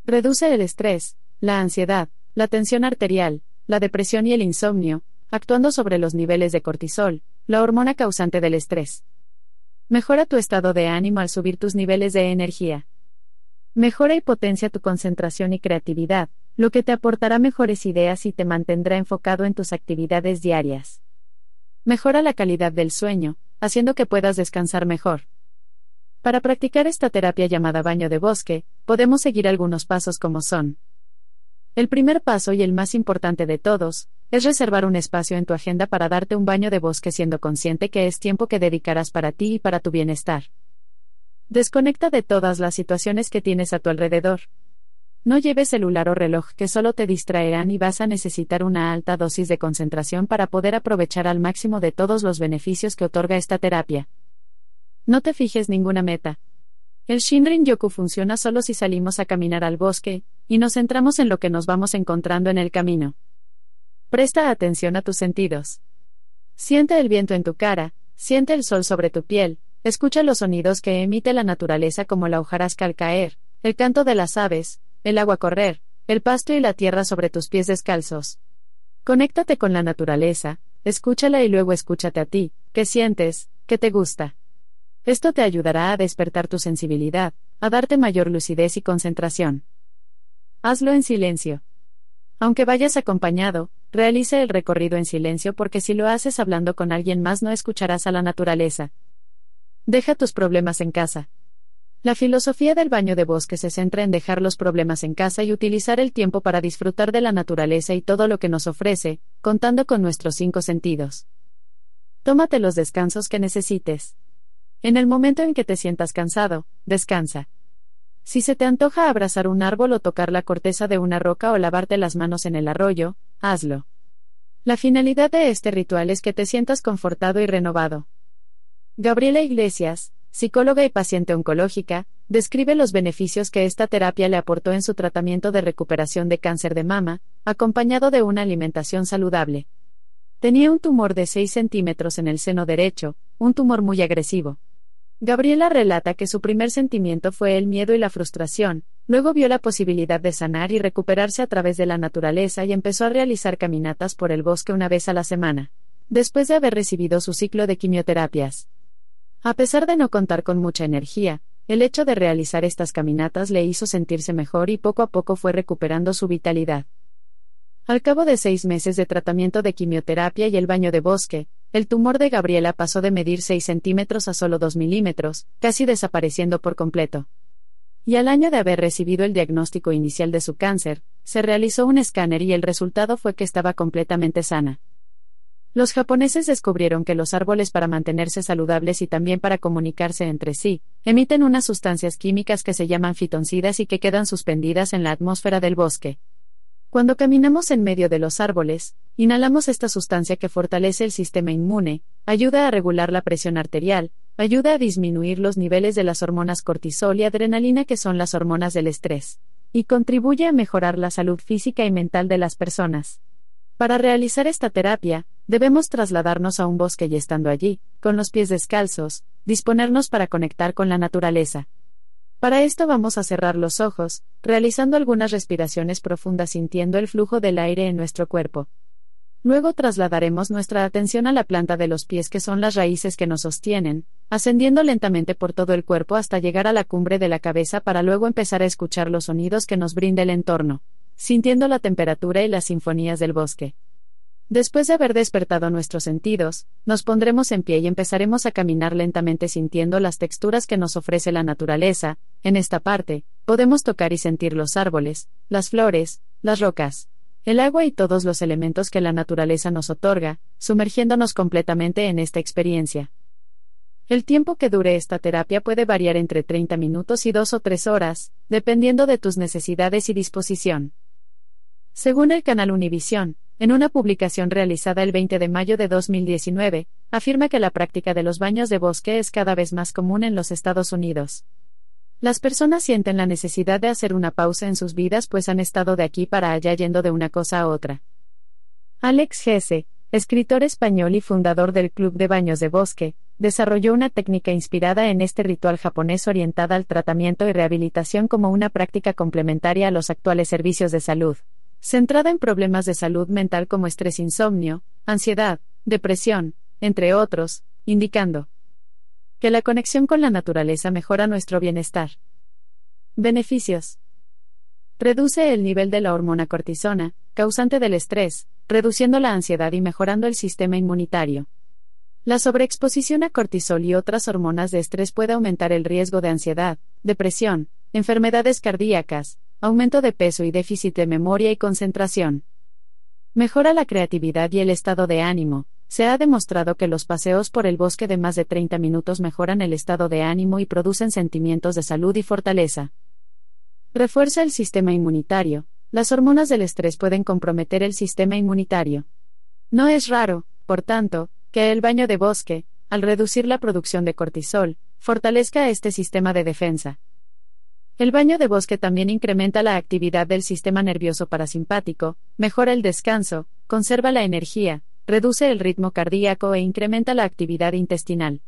Reduce el estrés, la ansiedad, la tensión arterial, la depresión y el insomnio, actuando sobre los niveles de cortisol, la hormona causante del estrés. Mejora tu estado de ánimo al subir tus niveles de energía. Mejora y potencia tu concentración y creatividad, lo que te aportará mejores ideas y te mantendrá enfocado en tus actividades diarias. Mejora la calidad del sueño, haciendo que puedas descansar mejor. Para practicar esta terapia llamada baño de bosque, podemos seguir algunos pasos como son. El primer paso y el más importante de todos, es reservar un espacio en tu agenda para darte un baño de bosque siendo consciente que es tiempo que dedicarás para ti y para tu bienestar. Desconecta de todas las situaciones que tienes a tu alrededor. No lleves celular o reloj que solo te distraerán y vas a necesitar una alta dosis de concentración para poder aprovechar al máximo de todos los beneficios que otorga esta terapia. No te fijes ninguna meta. El Shinrin Yoku funciona solo si salimos a caminar al bosque, y nos centramos en lo que nos vamos encontrando en el camino. Presta atención a tus sentidos. Siente el viento en tu cara, siente el sol sobre tu piel, escucha los sonidos que emite la naturaleza como la hojarasca al caer, el canto de las aves, el agua correr, el pasto y la tierra sobre tus pies descalzos. Conéctate con la naturaleza, escúchala y luego escúchate a ti, qué sientes, qué te gusta. Esto te ayudará a despertar tu sensibilidad, a darte mayor lucidez y concentración. Hazlo en silencio. Aunque vayas acompañado, realice el recorrido en silencio porque si lo haces hablando con alguien más no escucharás a la naturaleza. Deja tus problemas en casa. La filosofía del baño de bosque se centra en dejar los problemas en casa y utilizar el tiempo para disfrutar de la naturaleza y todo lo que nos ofrece, contando con nuestros cinco sentidos. Tómate los descansos que necesites. En el momento en que te sientas cansado, descansa. Si se te antoja abrazar un árbol o tocar la corteza de una roca o lavarte las manos en el arroyo, hazlo. La finalidad de este ritual es que te sientas confortado y renovado. Gabriela Iglesias, psicóloga y paciente oncológica, describe los beneficios que esta terapia le aportó en su tratamiento de recuperación de cáncer de mama, acompañado de una alimentación saludable. Tenía un tumor de 6 centímetros en el seno derecho, un tumor muy agresivo. Gabriela relata que su primer sentimiento fue el miedo y la frustración, luego vio la posibilidad de sanar y recuperarse a través de la naturaleza y empezó a realizar caminatas por el bosque una vez a la semana. Después de haber recibido su ciclo de quimioterapias, a pesar de no contar con mucha energía, el hecho de realizar estas caminatas le hizo sentirse mejor y poco a poco fue recuperando su vitalidad. Al cabo de seis meses de tratamiento de quimioterapia y el baño de bosque, el tumor de Gabriela pasó de medir 6 centímetros a solo 2 milímetros, casi desapareciendo por completo. Y al año de haber recibido el diagnóstico inicial de su cáncer, se realizó un escáner y el resultado fue que estaba completamente sana. Los japoneses descubrieron que los árboles para mantenerse saludables y también para comunicarse entre sí, emiten unas sustancias químicas que se llaman fitoncidas y que quedan suspendidas en la atmósfera del bosque. Cuando caminamos en medio de los árboles, inhalamos esta sustancia que fortalece el sistema inmune, ayuda a regular la presión arterial, ayuda a disminuir los niveles de las hormonas cortisol y adrenalina que son las hormonas del estrés, y contribuye a mejorar la salud física y mental de las personas. Para realizar esta terapia, debemos trasladarnos a un bosque y estando allí, con los pies descalzos, disponernos para conectar con la naturaleza. Para esto vamos a cerrar los ojos, realizando algunas respiraciones profundas sintiendo el flujo del aire en nuestro cuerpo. Luego trasladaremos nuestra atención a la planta de los pies que son las raíces que nos sostienen, ascendiendo lentamente por todo el cuerpo hasta llegar a la cumbre de la cabeza para luego empezar a escuchar los sonidos que nos brinda el entorno sintiendo la temperatura y las sinfonías del bosque. Después de haber despertado nuestros sentidos, nos pondremos en pie y empezaremos a caminar lentamente sintiendo las texturas que nos ofrece la naturaleza. En esta parte, podemos tocar y sentir los árboles, las flores, las rocas, el agua y todos los elementos que la naturaleza nos otorga, sumergiéndonos completamente en esta experiencia. El tiempo que dure esta terapia puede variar entre 30 minutos y 2 o 3 horas, dependiendo de tus necesidades y disposición. Según el canal Univision, en una publicación realizada el 20 de mayo de 2019, afirma que la práctica de los baños de bosque es cada vez más común en los Estados Unidos. Las personas sienten la necesidad de hacer una pausa en sus vidas pues han estado de aquí para allá yendo de una cosa a otra. Alex Gese, escritor español y fundador del Club de Baños de Bosque, desarrolló una técnica inspirada en este ritual japonés orientada al tratamiento y rehabilitación como una práctica complementaria a los actuales servicios de salud centrada en problemas de salud mental como estrés, insomnio, ansiedad, depresión, entre otros, indicando que la conexión con la naturaleza mejora nuestro bienestar. Beneficios. Reduce el nivel de la hormona cortisona, causante del estrés, reduciendo la ansiedad y mejorando el sistema inmunitario. La sobreexposición a cortisol y otras hormonas de estrés puede aumentar el riesgo de ansiedad, depresión, enfermedades cardíacas, aumento de peso y déficit de memoria y concentración. Mejora la creatividad y el estado de ánimo. Se ha demostrado que los paseos por el bosque de más de 30 minutos mejoran el estado de ánimo y producen sentimientos de salud y fortaleza. Refuerza el sistema inmunitario. Las hormonas del estrés pueden comprometer el sistema inmunitario. No es raro, por tanto, que el baño de bosque, al reducir la producción de cortisol, fortalezca este sistema de defensa. El baño de bosque también incrementa la actividad del sistema nervioso parasimpático, mejora el descanso, conserva la energía, reduce el ritmo cardíaco e incrementa la actividad intestinal.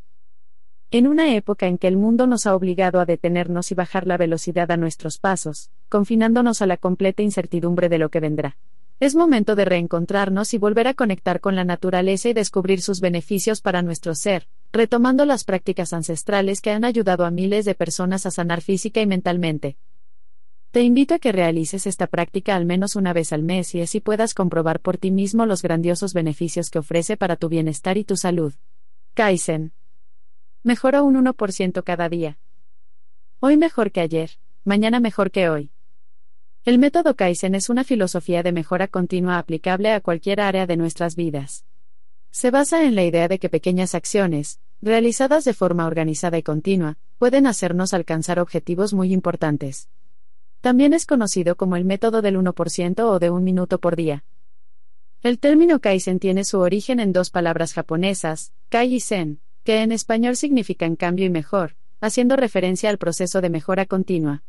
En una época en que el mundo nos ha obligado a detenernos y bajar la velocidad a nuestros pasos, confinándonos a la completa incertidumbre de lo que vendrá. Es momento de reencontrarnos y volver a conectar con la naturaleza y descubrir sus beneficios para nuestro ser, retomando las prácticas ancestrales que han ayudado a miles de personas a sanar física y mentalmente. Te invito a que realices esta práctica al menos una vez al mes y así puedas comprobar por ti mismo los grandiosos beneficios que ofrece para tu bienestar y tu salud. Kaizen. Mejora un 1% cada día. Hoy mejor que ayer, mañana mejor que hoy. El método Kaizen es una filosofía de mejora continua aplicable a cualquier área de nuestras vidas. Se basa en la idea de que pequeñas acciones, realizadas de forma organizada y continua, pueden hacernos alcanzar objetivos muy importantes. También es conocido como el método del 1% o de un minuto por día. El término Kaizen tiene su origen en dos palabras japonesas, Kai y Zen, que en español significan cambio y mejor, haciendo referencia al proceso de mejora continua.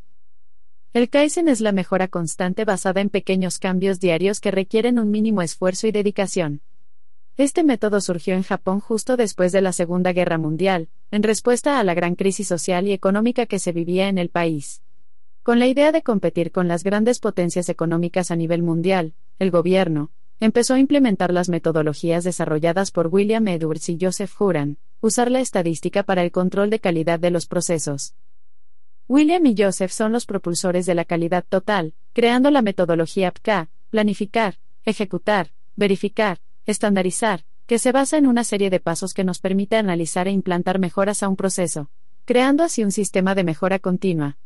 El Kaizen es la mejora constante basada en pequeños cambios diarios que requieren un mínimo esfuerzo y dedicación. Este método surgió en Japón justo después de la Segunda Guerra Mundial, en respuesta a la gran crisis social y económica que se vivía en el país. Con la idea de competir con las grandes potencias económicas a nivel mundial, el gobierno empezó a implementar las metodologías desarrolladas por William Edwards y Joseph Huran, usar la estadística para el control de calidad de los procesos, William y Joseph son los propulsores de la calidad total, creando la metodología PK, planificar, ejecutar, verificar, estandarizar, que se basa en una serie de pasos que nos permite analizar e implantar mejoras a un proceso, creando así un sistema de mejora continua.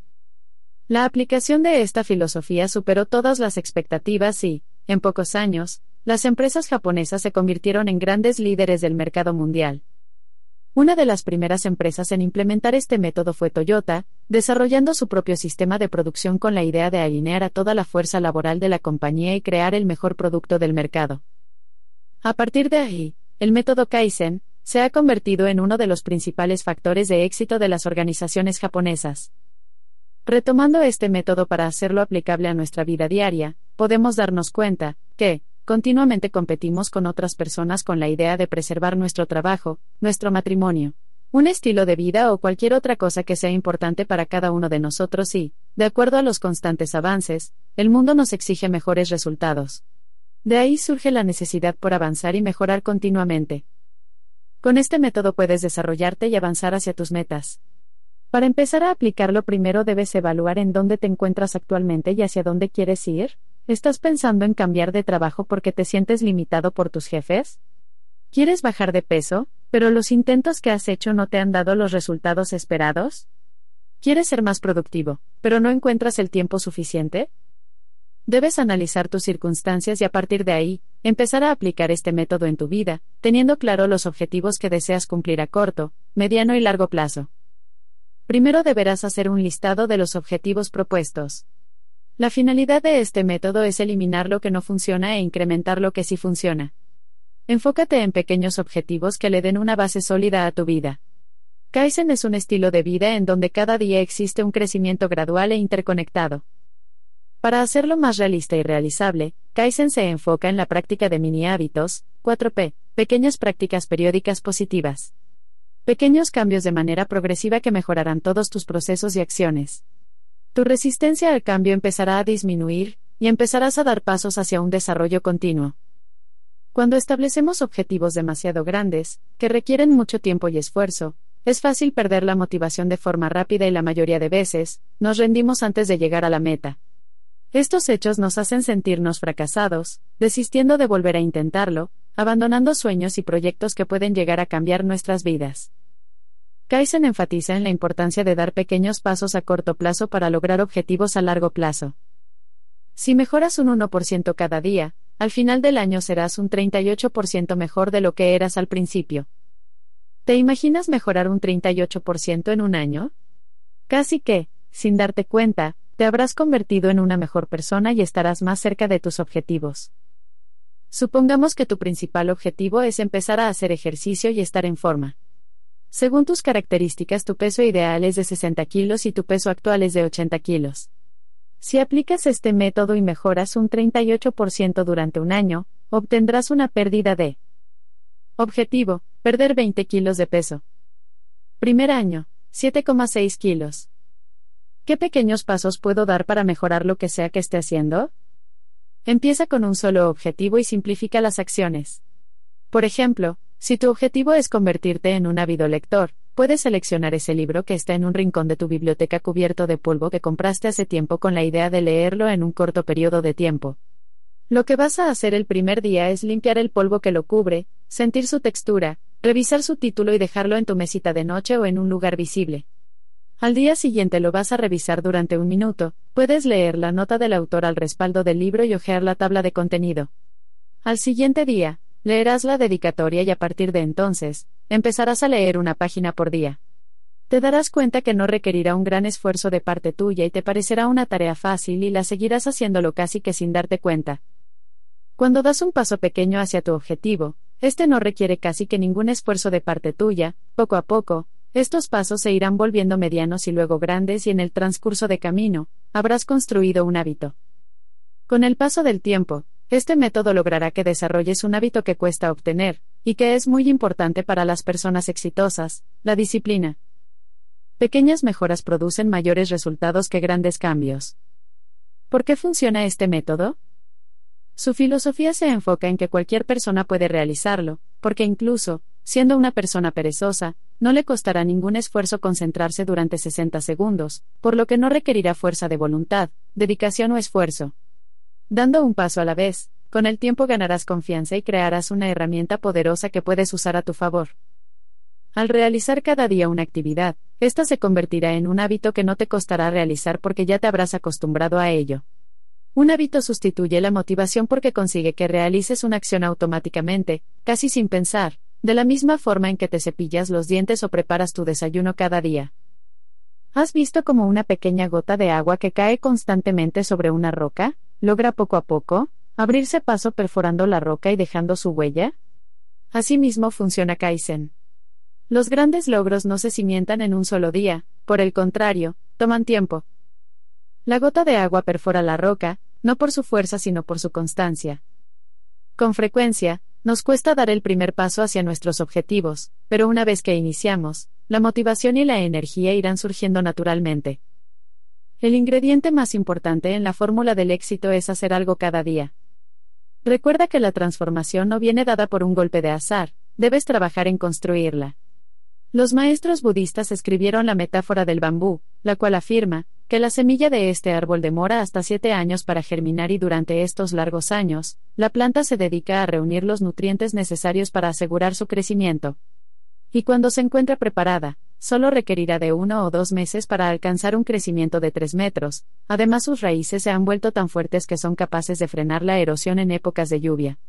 La aplicación de esta filosofía superó todas las expectativas y, en pocos años, las empresas japonesas se convirtieron en grandes líderes del mercado mundial. Una de las primeras empresas en implementar este método fue Toyota, desarrollando su propio sistema de producción con la idea de alinear a toda la fuerza laboral de la compañía y crear el mejor producto del mercado. A partir de ahí, el método Kaizen se ha convertido en uno de los principales factores de éxito de las organizaciones japonesas. Retomando este método para hacerlo aplicable a nuestra vida diaria, podemos darnos cuenta que, continuamente competimos con otras personas con la idea de preservar nuestro trabajo, nuestro matrimonio, un estilo de vida o cualquier otra cosa que sea importante para cada uno de nosotros y, de acuerdo a los constantes avances, el mundo nos exige mejores resultados. De ahí surge la necesidad por avanzar y mejorar continuamente. Con este método puedes desarrollarte y avanzar hacia tus metas. Para empezar a aplicarlo primero debes evaluar en dónde te encuentras actualmente y hacia dónde quieres ir. ¿Estás pensando en cambiar de trabajo porque te sientes limitado por tus jefes? ¿Quieres bajar de peso, pero los intentos que has hecho no te han dado los resultados esperados? ¿Quieres ser más productivo, pero no encuentras el tiempo suficiente? Debes analizar tus circunstancias y a partir de ahí, empezar a aplicar este método en tu vida, teniendo claro los objetivos que deseas cumplir a corto, mediano y largo plazo. Primero deberás hacer un listado de los objetivos propuestos. La finalidad de este método es eliminar lo que no funciona e incrementar lo que sí funciona. Enfócate en pequeños objetivos que le den una base sólida a tu vida. Kaizen es un estilo de vida en donde cada día existe un crecimiento gradual e interconectado. Para hacerlo más realista y realizable, Kaizen se enfoca en la práctica de mini hábitos, 4P, pequeñas prácticas periódicas positivas. Pequeños cambios de manera progresiva que mejorarán todos tus procesos y acciones. Tu resistencia al cambio empezará a disminuir, y empezarás a dar pasos hacia un desarrollo continuo. Cuando establecemos objetivos demasiado grandes, que requieren mucho tiempo y esfuerzo, es fácil perder la motivación de forma rápida y la mayoría de veces, nos rendimos antes de llegar a la meta. Estos hechos nos hacen sentirnos fracasados, desistiendo de volver a intentarlo, abandonando sueños y proyectos que pueden llegar a cambiar nuestras vidas. Kaizen enfatiza en la importancia de dar pequeños pasos a corto plazo para lograr objetivos a largo plazo. Si mejoras un 1% cada día, al final del año serás un 38% mejor de lo que eras al principio. ¿Te imaginas mejorar un 38% en un año? Casi que, sin darte cuenta, te habrás convertido en una mejor persona y estarás más cerca de tus objetivos. Supongamos que tu principal objetivo es empezar a hacer ejercicio y estar en forma. Según tus características, tu peso ideal es de 60 kilos y tu peso actual es de 80 kilos. Si aplicas este método y mejoras un 38% durante un año, obtendrás una pérdida de Objetivo, perder 20 kilos de peso. Primer año, 7,6 kilos. ¿Qué pequeños pasos puedo dar para mejorar lo que sea que esté haciendo? Empieza con un solo objetivo y simplifica las acciones. Por ejemplo, si tu objetivo es convertirte en un ávido lector, puedes seleccionar ese libro que está en un rincón de tu biblioteca cubierto de polvo que compraste hace tiempo con la idea de leerlo en un corto periodo de tiempo. Lo que vas a hacer el primer día es limpiar el polvo que lo cubre, sentir su textura, revisar su título y dejarlo en tu mesita de noche o en un lugar visible. Al día siguiente lo vas a revisar durante un minuto, puedes leer la nota del autor al respaldo del libro y hojear la tabla de contenido. Al siguiente día, Leerás la dedicatoria y a partir de entonces, empezarás a leer una página por día. Te darás cuenta que no requerirá un gran esfuerzo de parte tuya y te parecerá una tarea fácil y la seguirás haciéndolo casi que sin darte cuenta. Cuando das un paso pequeño hacia tu objetivo, este no requiere casi que ningún esfuerzo de parte tuya, poco a poco, estos pasos se irán volviendo medianos y luego grandes y en el transcurso de camino, habrás construido un hábito. Con el paso del tiempo, este método logrará que desarrolles un hábito que cuesta obtener, y que es muy importante para las personas exitosas, la disciplina. Pequeñas mejoras producen mayores resultados que grandes cambios. ¿Por qué funciona este método? Su filosofía se enfoca en que cualquier persona puede realizarlo, porque incluso, siendo una persona perezosa, no le costará ningún esfuerzo concentrarse durante 60 segundos, por lo que no requerirá fuerza de voluntad, dedicación o esfuerzo. Dando un paso a la vez, con el tiempo ganarás confianza y crearás una herramienta poderosa que puedes usar a tu favor. Al realizar cada día una actividad, esta se convertirá en un hábito que no te costará realizar porque ya te habrás acostumbrado a ello. Un hábito sustituye la motivación porque consigue que realices una acción automáticamente, casi sin pensar, de la misma forma en que te cepillas los dientes o preparas tu desayuno cada día. ¿Has visto como una pequeña gota de agua que cae constantemente sobre una roca? logra poco a poco, abrirse paso perforando la roca y dejando su huella? Asimismo funciona Kaizen. Los grandes logros no se cimientan en un solo día, por el contrario, toman tiempo. La gota de agua perfora la roca, no por su fuerza sino por su constancia. Con frecuencia, nos cuesta dar el primer paso hacia nuestros objetivos, pero una vez que iniciamos, la motivación y la energía irán surgiendo naturalmente. El ingrediente más importante en la fórmula del éxito es hacer algo cada día. Recuerda que la transformación no viene dada por un golpe de azar, debes trabajar en construirla. Los maestros budistas escribieron la metáfora del bambú, la cual afirma, que la semilla de este árbol demora hasta siete años para germinar y durante estos largos años, la planta se dedica a reunir los nutrientes necesarios para asegurar su crecimiento. Y cuando se encuentra preparada, solo requerirá de uno o dos meses para alcanzar un crecimiento de tres metros, además sus raíces se han vuelto tan fuertes que son capaces de frenar la erosión en épocas de lluvia.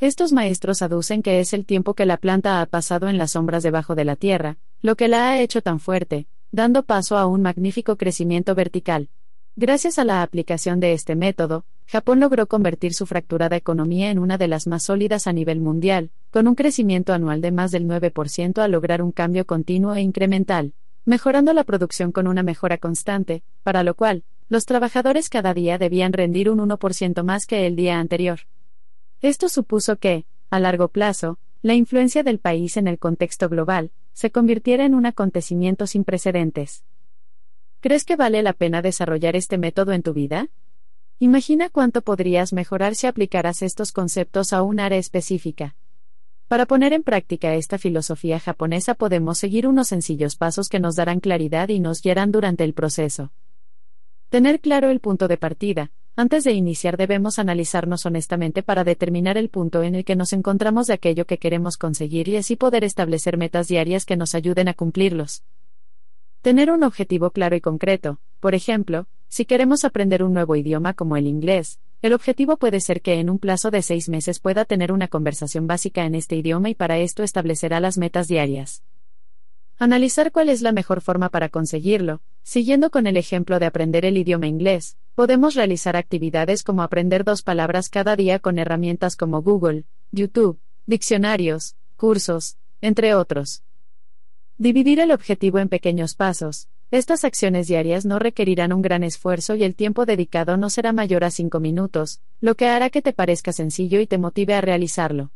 Estos maestros aducen que es el tiempo que la planta ha pasado en las sombras debajo de la tierra, lo que la ha hecho tan fuerte, dando paso a un magnífico crecimiento vertical. Gracias a la aplicación de este método, Japón logró convertir su fracturada economía en una de las más sólidas a nivel mundial, con un crecimiento anual de más del 9% al lograr un cambio continuo e incremental, mejorando la producción con una mejora constante, para lo cual, los trabajadores cada día debían rendir un 1% más que el día anterior. Esto supuso que, a largo plazo, la influencia del país en el contexto global, se convirtiera en un acontecimiento sin precedentes. ¿Crees que vale la pena desarrollar este método en tu vida? Imagina cuánto podrías mejorar si aplicaras estos conceptos a un área específica. Para poner en práctica esta filosofía japonesa podemos seguir unos sencillos pasos que nos darán claridad y nos guiarán durante el proceso. Tener claro el punto de partida. Antes de iniciar debemos analizarnos honestamente para determinar el punto en el que nos encontramos de aquello que queremos conseguir y así poder establecer metas diarias que nos ayuden a cumplirlos. Tener un objetivo claro y concreto, por ejemplo, si queremos aprender un nuevo idioma como el inglés, el objetivo puede ser que en un plazo de seis meses pueda tener una conversación básica en este idioma y para esto establecerá las metas diarias. Analizar cuál es la mejor forma para conseguirlo. Siguiendo con el ejemplo de aprender el idioma inglés, podemos realizar actividades como aprender dos palabras cada día con herramientas como Google, YouTube, diccionarios, cursos, entre otros. Dividir el objetivo en pequeños pasos. Estas acciones diarias no requerirán un gran esfuerzo y el tiempo dedicado no será mayor a 5 minutos, lo que hará que te parezca sencillo y te motive a realizarlo.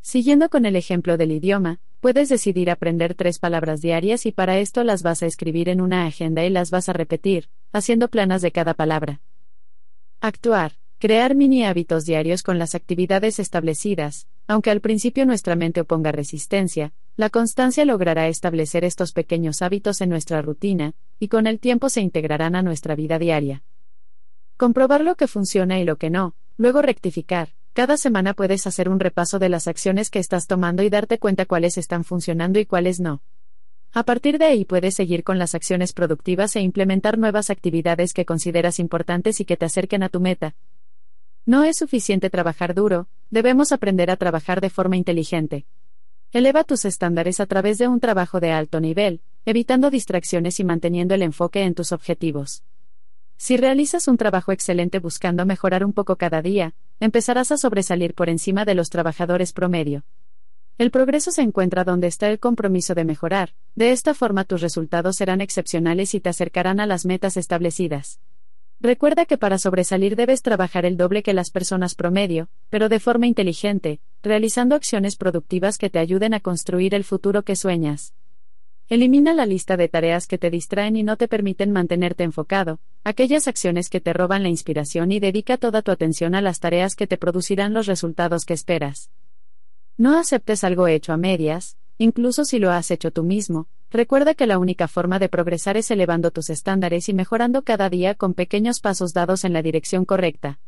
Siguiendo con el ejemplo del idioma, puedes decidir aprender tres palabras diarias y para esto las vas a escribir en una agenda y las vas a repetir, haciendo planas de cada palabra. Actuar. Crear mini hábitos diarios con las actividades establecidas, aunque al principio nuestra mente oponga resistencia, la constancia logrará establecer estos pequeños hábitos en nuestra rutina, y con el tiempo se integrarán a nuestra vida diaria. Comprobar lo que funciona y lo que no, luego rectificar, cada semana puedes hacer un repaso de las acciones que estás tomando y darte cuenta cuáles están funcionando y cuáles no. A partir de ahí puedes seguir con las acciones productivas e implementar nuevas actividades que consideras importantes y que te acerquen a tu meta. No es suficiente trabajar duro, debemos aprender a trabajar de forma inteligente. Eleva tus estándares a través de un trabajo de alto nivel, evitando distracciones y manteniendo el enfoque en tus objetivos. Si realizas un trabajo excelente buscando mejorar un poco cada día, empezarás a sobresalir por encima de los trabajadores promedio. El progreso se encuentra donde está el compromiso de mejorar, de esta forma tus resultados serán excepcionales y te acercarán a las metas establecidas. Recuerda que para sobresalir debes trabajar el doble que las personas promedio, pero de forma inteligente, realizando acciones productivas que te ayuden a construir el futuro que sueñas. Elimina la lista de tareas que te distraen y no te permiten mantenerte enfocado, aquellas acciones que te roban la inspiración y dedica toda tu atención a las tareas que te producirán los resultados que esperas. No aceptes algo hecho a medias, incluso si lo has hecho tú mismo, recuerda que la única forma de progresar es elevando tus estándares y mejorando cada día con pequeños pasos dados en la dirección correcta.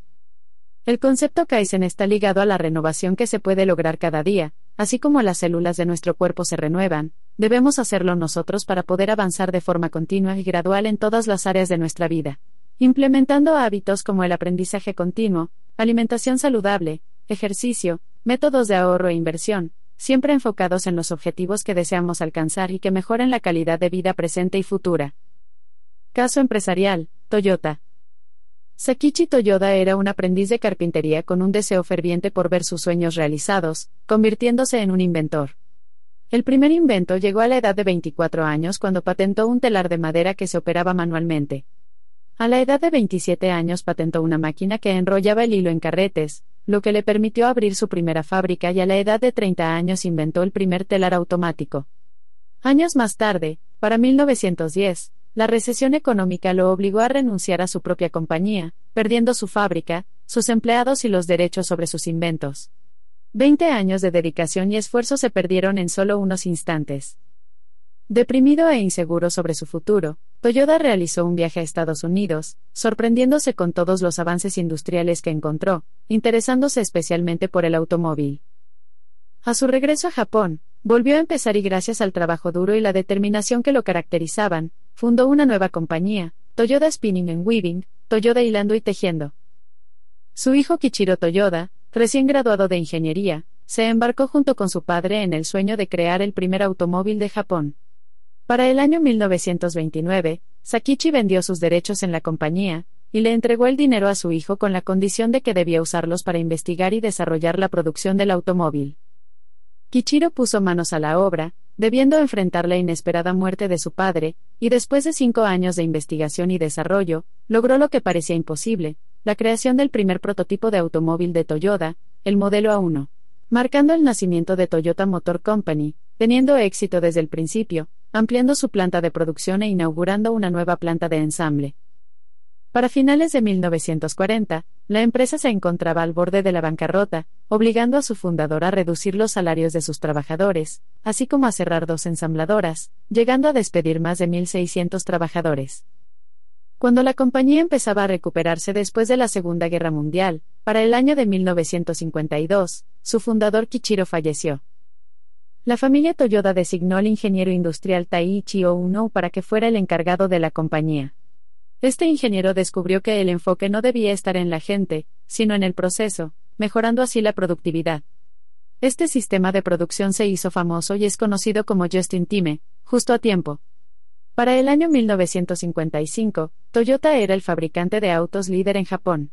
El concepto Kaizen está ligado a la renovación que se puede lograr cada día, así como las células de nuestro cuerpo se renuevan, debemos hacerlo nosotros para poder avanzar de forma continua y gradual en todas las áreas de nuestra vida. Implementando hábitos como el aprendizaje continuo, alimentación saludable, ejercicio, métodos de ahorro e inversión, siempre enfocados en los objetivos que deseamos alcanzar y que mejoren la calidad de vida presente y futura. Caso empresarial, Toyota. Sakichi Toyoda era un aprendiz de carpintería con un deseo ferviente por ver sus sueños realizados, convirtiéndose en un inventor. El primer invento llegó a la edad de 24 años cuando patentó un telar de madera que se operaba manualmente. A la edad de 27 años patentó una máquina que enrollaba el hilo en carretes, lo que le permitió abrir su primera fábrica y a la edad de 30 años inventó el primer telar automático. Años más tarde, para 1910, la recesión económica lo obligó a renunciar a su propia compañía, perdiendo su fábrica, sus empleados y los derechos sobre sus inventos. Veinte años de dedicación y esfuerzo se perdieron en solo unos instantes. Deprimido e inseguro sobre su futuro, Toyota realizó un viaje a Estados Unidos, sorprendiéndose con todos los avances industriales que encontró, interesándose especialmente por el automóvil. A su regreso a Japón, volvió a empezar y gracias al trabajo duro y la determinación que lo caracterizaban, fundó una nueva compañía, Toyoda Spinning and Weaving, Toyoda hilando y tejiendo. Su hijo Kichiro Toyoda, recién graduado de ingeniería, se embarcó junto con su padre en el sueño de crear el primer automóvil de Japón. Para el año 1929, Sakichi vendió sus derechos en la compañía, y le entregó el dinero a su hijo con la condición de que debía usarlos para investigar y desarrollar la producción del automóvil. Kichiro puso manos a la obra, debiendo enfrentar la inesperada muerte de su padre, y después de cinco años de investigación y desarrollo, logró lo que parecía imposible, la creación del primer prototipo de automóvil de Toyota, el modelo A1, marcando el nacimiento de Toyota Motor Company, teniendo éxito desde el principio, ampliando su planta de producción e inaugurando una nueva planta de ensamble. Para finales de 1940, la empresa se encontraba al borde de la bancarrota, obligando a su fundador a reducir los salarios de sus trabajadores, así como a cerrar dos ensambladoras, llegando a despedir más de 1.600 trabajadores. Cuando la compañía empezaba a recuperarse después de la Segunda Guerra Mundial, para el año de 1952, su fundador Kichiro falleció. La familia Toyoda designó al ingeniero industrial Taiichi Ouno para que fuera el encargado de la compañía. Este ingeniero descubrió que el enfoque no debía estar en la gente, sino en el proceso, mejorando así la productividad. Este sistema de producción se hizo famoso y es conocido como Just in Time, justo a tiempo. Para el año 1955, Toyota era el fabricante de autos líder en Japón.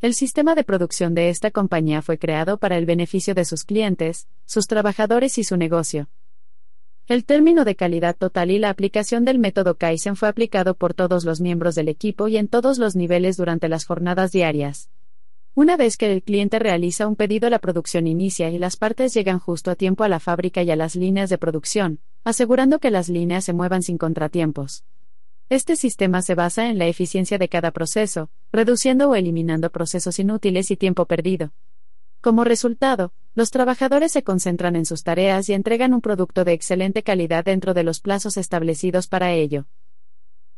El sistema de producción de esta compañía fue creado para el beneficio de sus clientes, sus trabajadores y su negocio. El término de calidad total y la aplicación del método Kaizen fue aplicado por todos los miembros del equipo y en todos los niveles durante las jornadas diarias. Una vez que el cliente realiza un pedido, la producción inicia y las partes llegan justo a tiempo a la fábrica y a las líneas de producción, asegurando que las líneas se muevan sin contratiempos. Este sistema se basa en la eficiencia de cada proceso, reduciendo o eliminando procesos inútiles y tiempo perdido. Como resultado, los trabajadores se concentran en sus tareas y entregan un producto de excelente calidad dentro de los plazos establecidos para ello.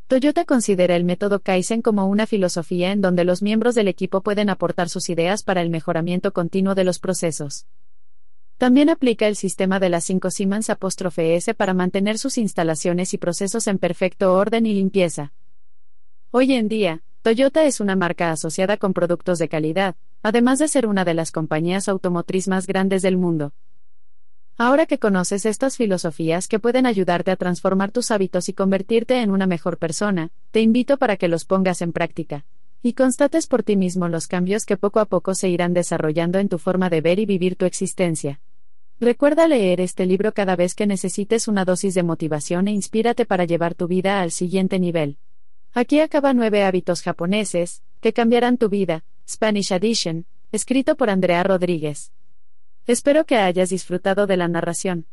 Toyota considera el método Kaizen como una filosofía en donde los miembros del equipo pueden aportar sus ideas para el mejoramiento continuo de los procesos. También aplica el sistema de las 5 Siemens S para mantener sus instalaciones y procesos en perfecto orden y limpieza. Hoy en día, Toyota es una marca asociada con productos de calidad, además de ser una de las compañías automotriz más grandes del mundo. Ahora que conoces estas filosofías que pueden ayudarte a transformar tus hábitos y convertirte en una mejor persona, te invito para que los pongas en práctica. Y constates por ti mismo los cambios que poco a poco se irán desarrollando en tu forma de ver y vivir tu existencia. Recuerda leer este libro cada vez que necesites una dosis de motivación e inspírate para llevar tu vida al siguiente nivel. Aquí acaba nueve hábitos japoneses, que cambiarán tu vida, Spanish Edition, escrito por Andrea Rodríguez. Espero que hayas disfrutado de la narración.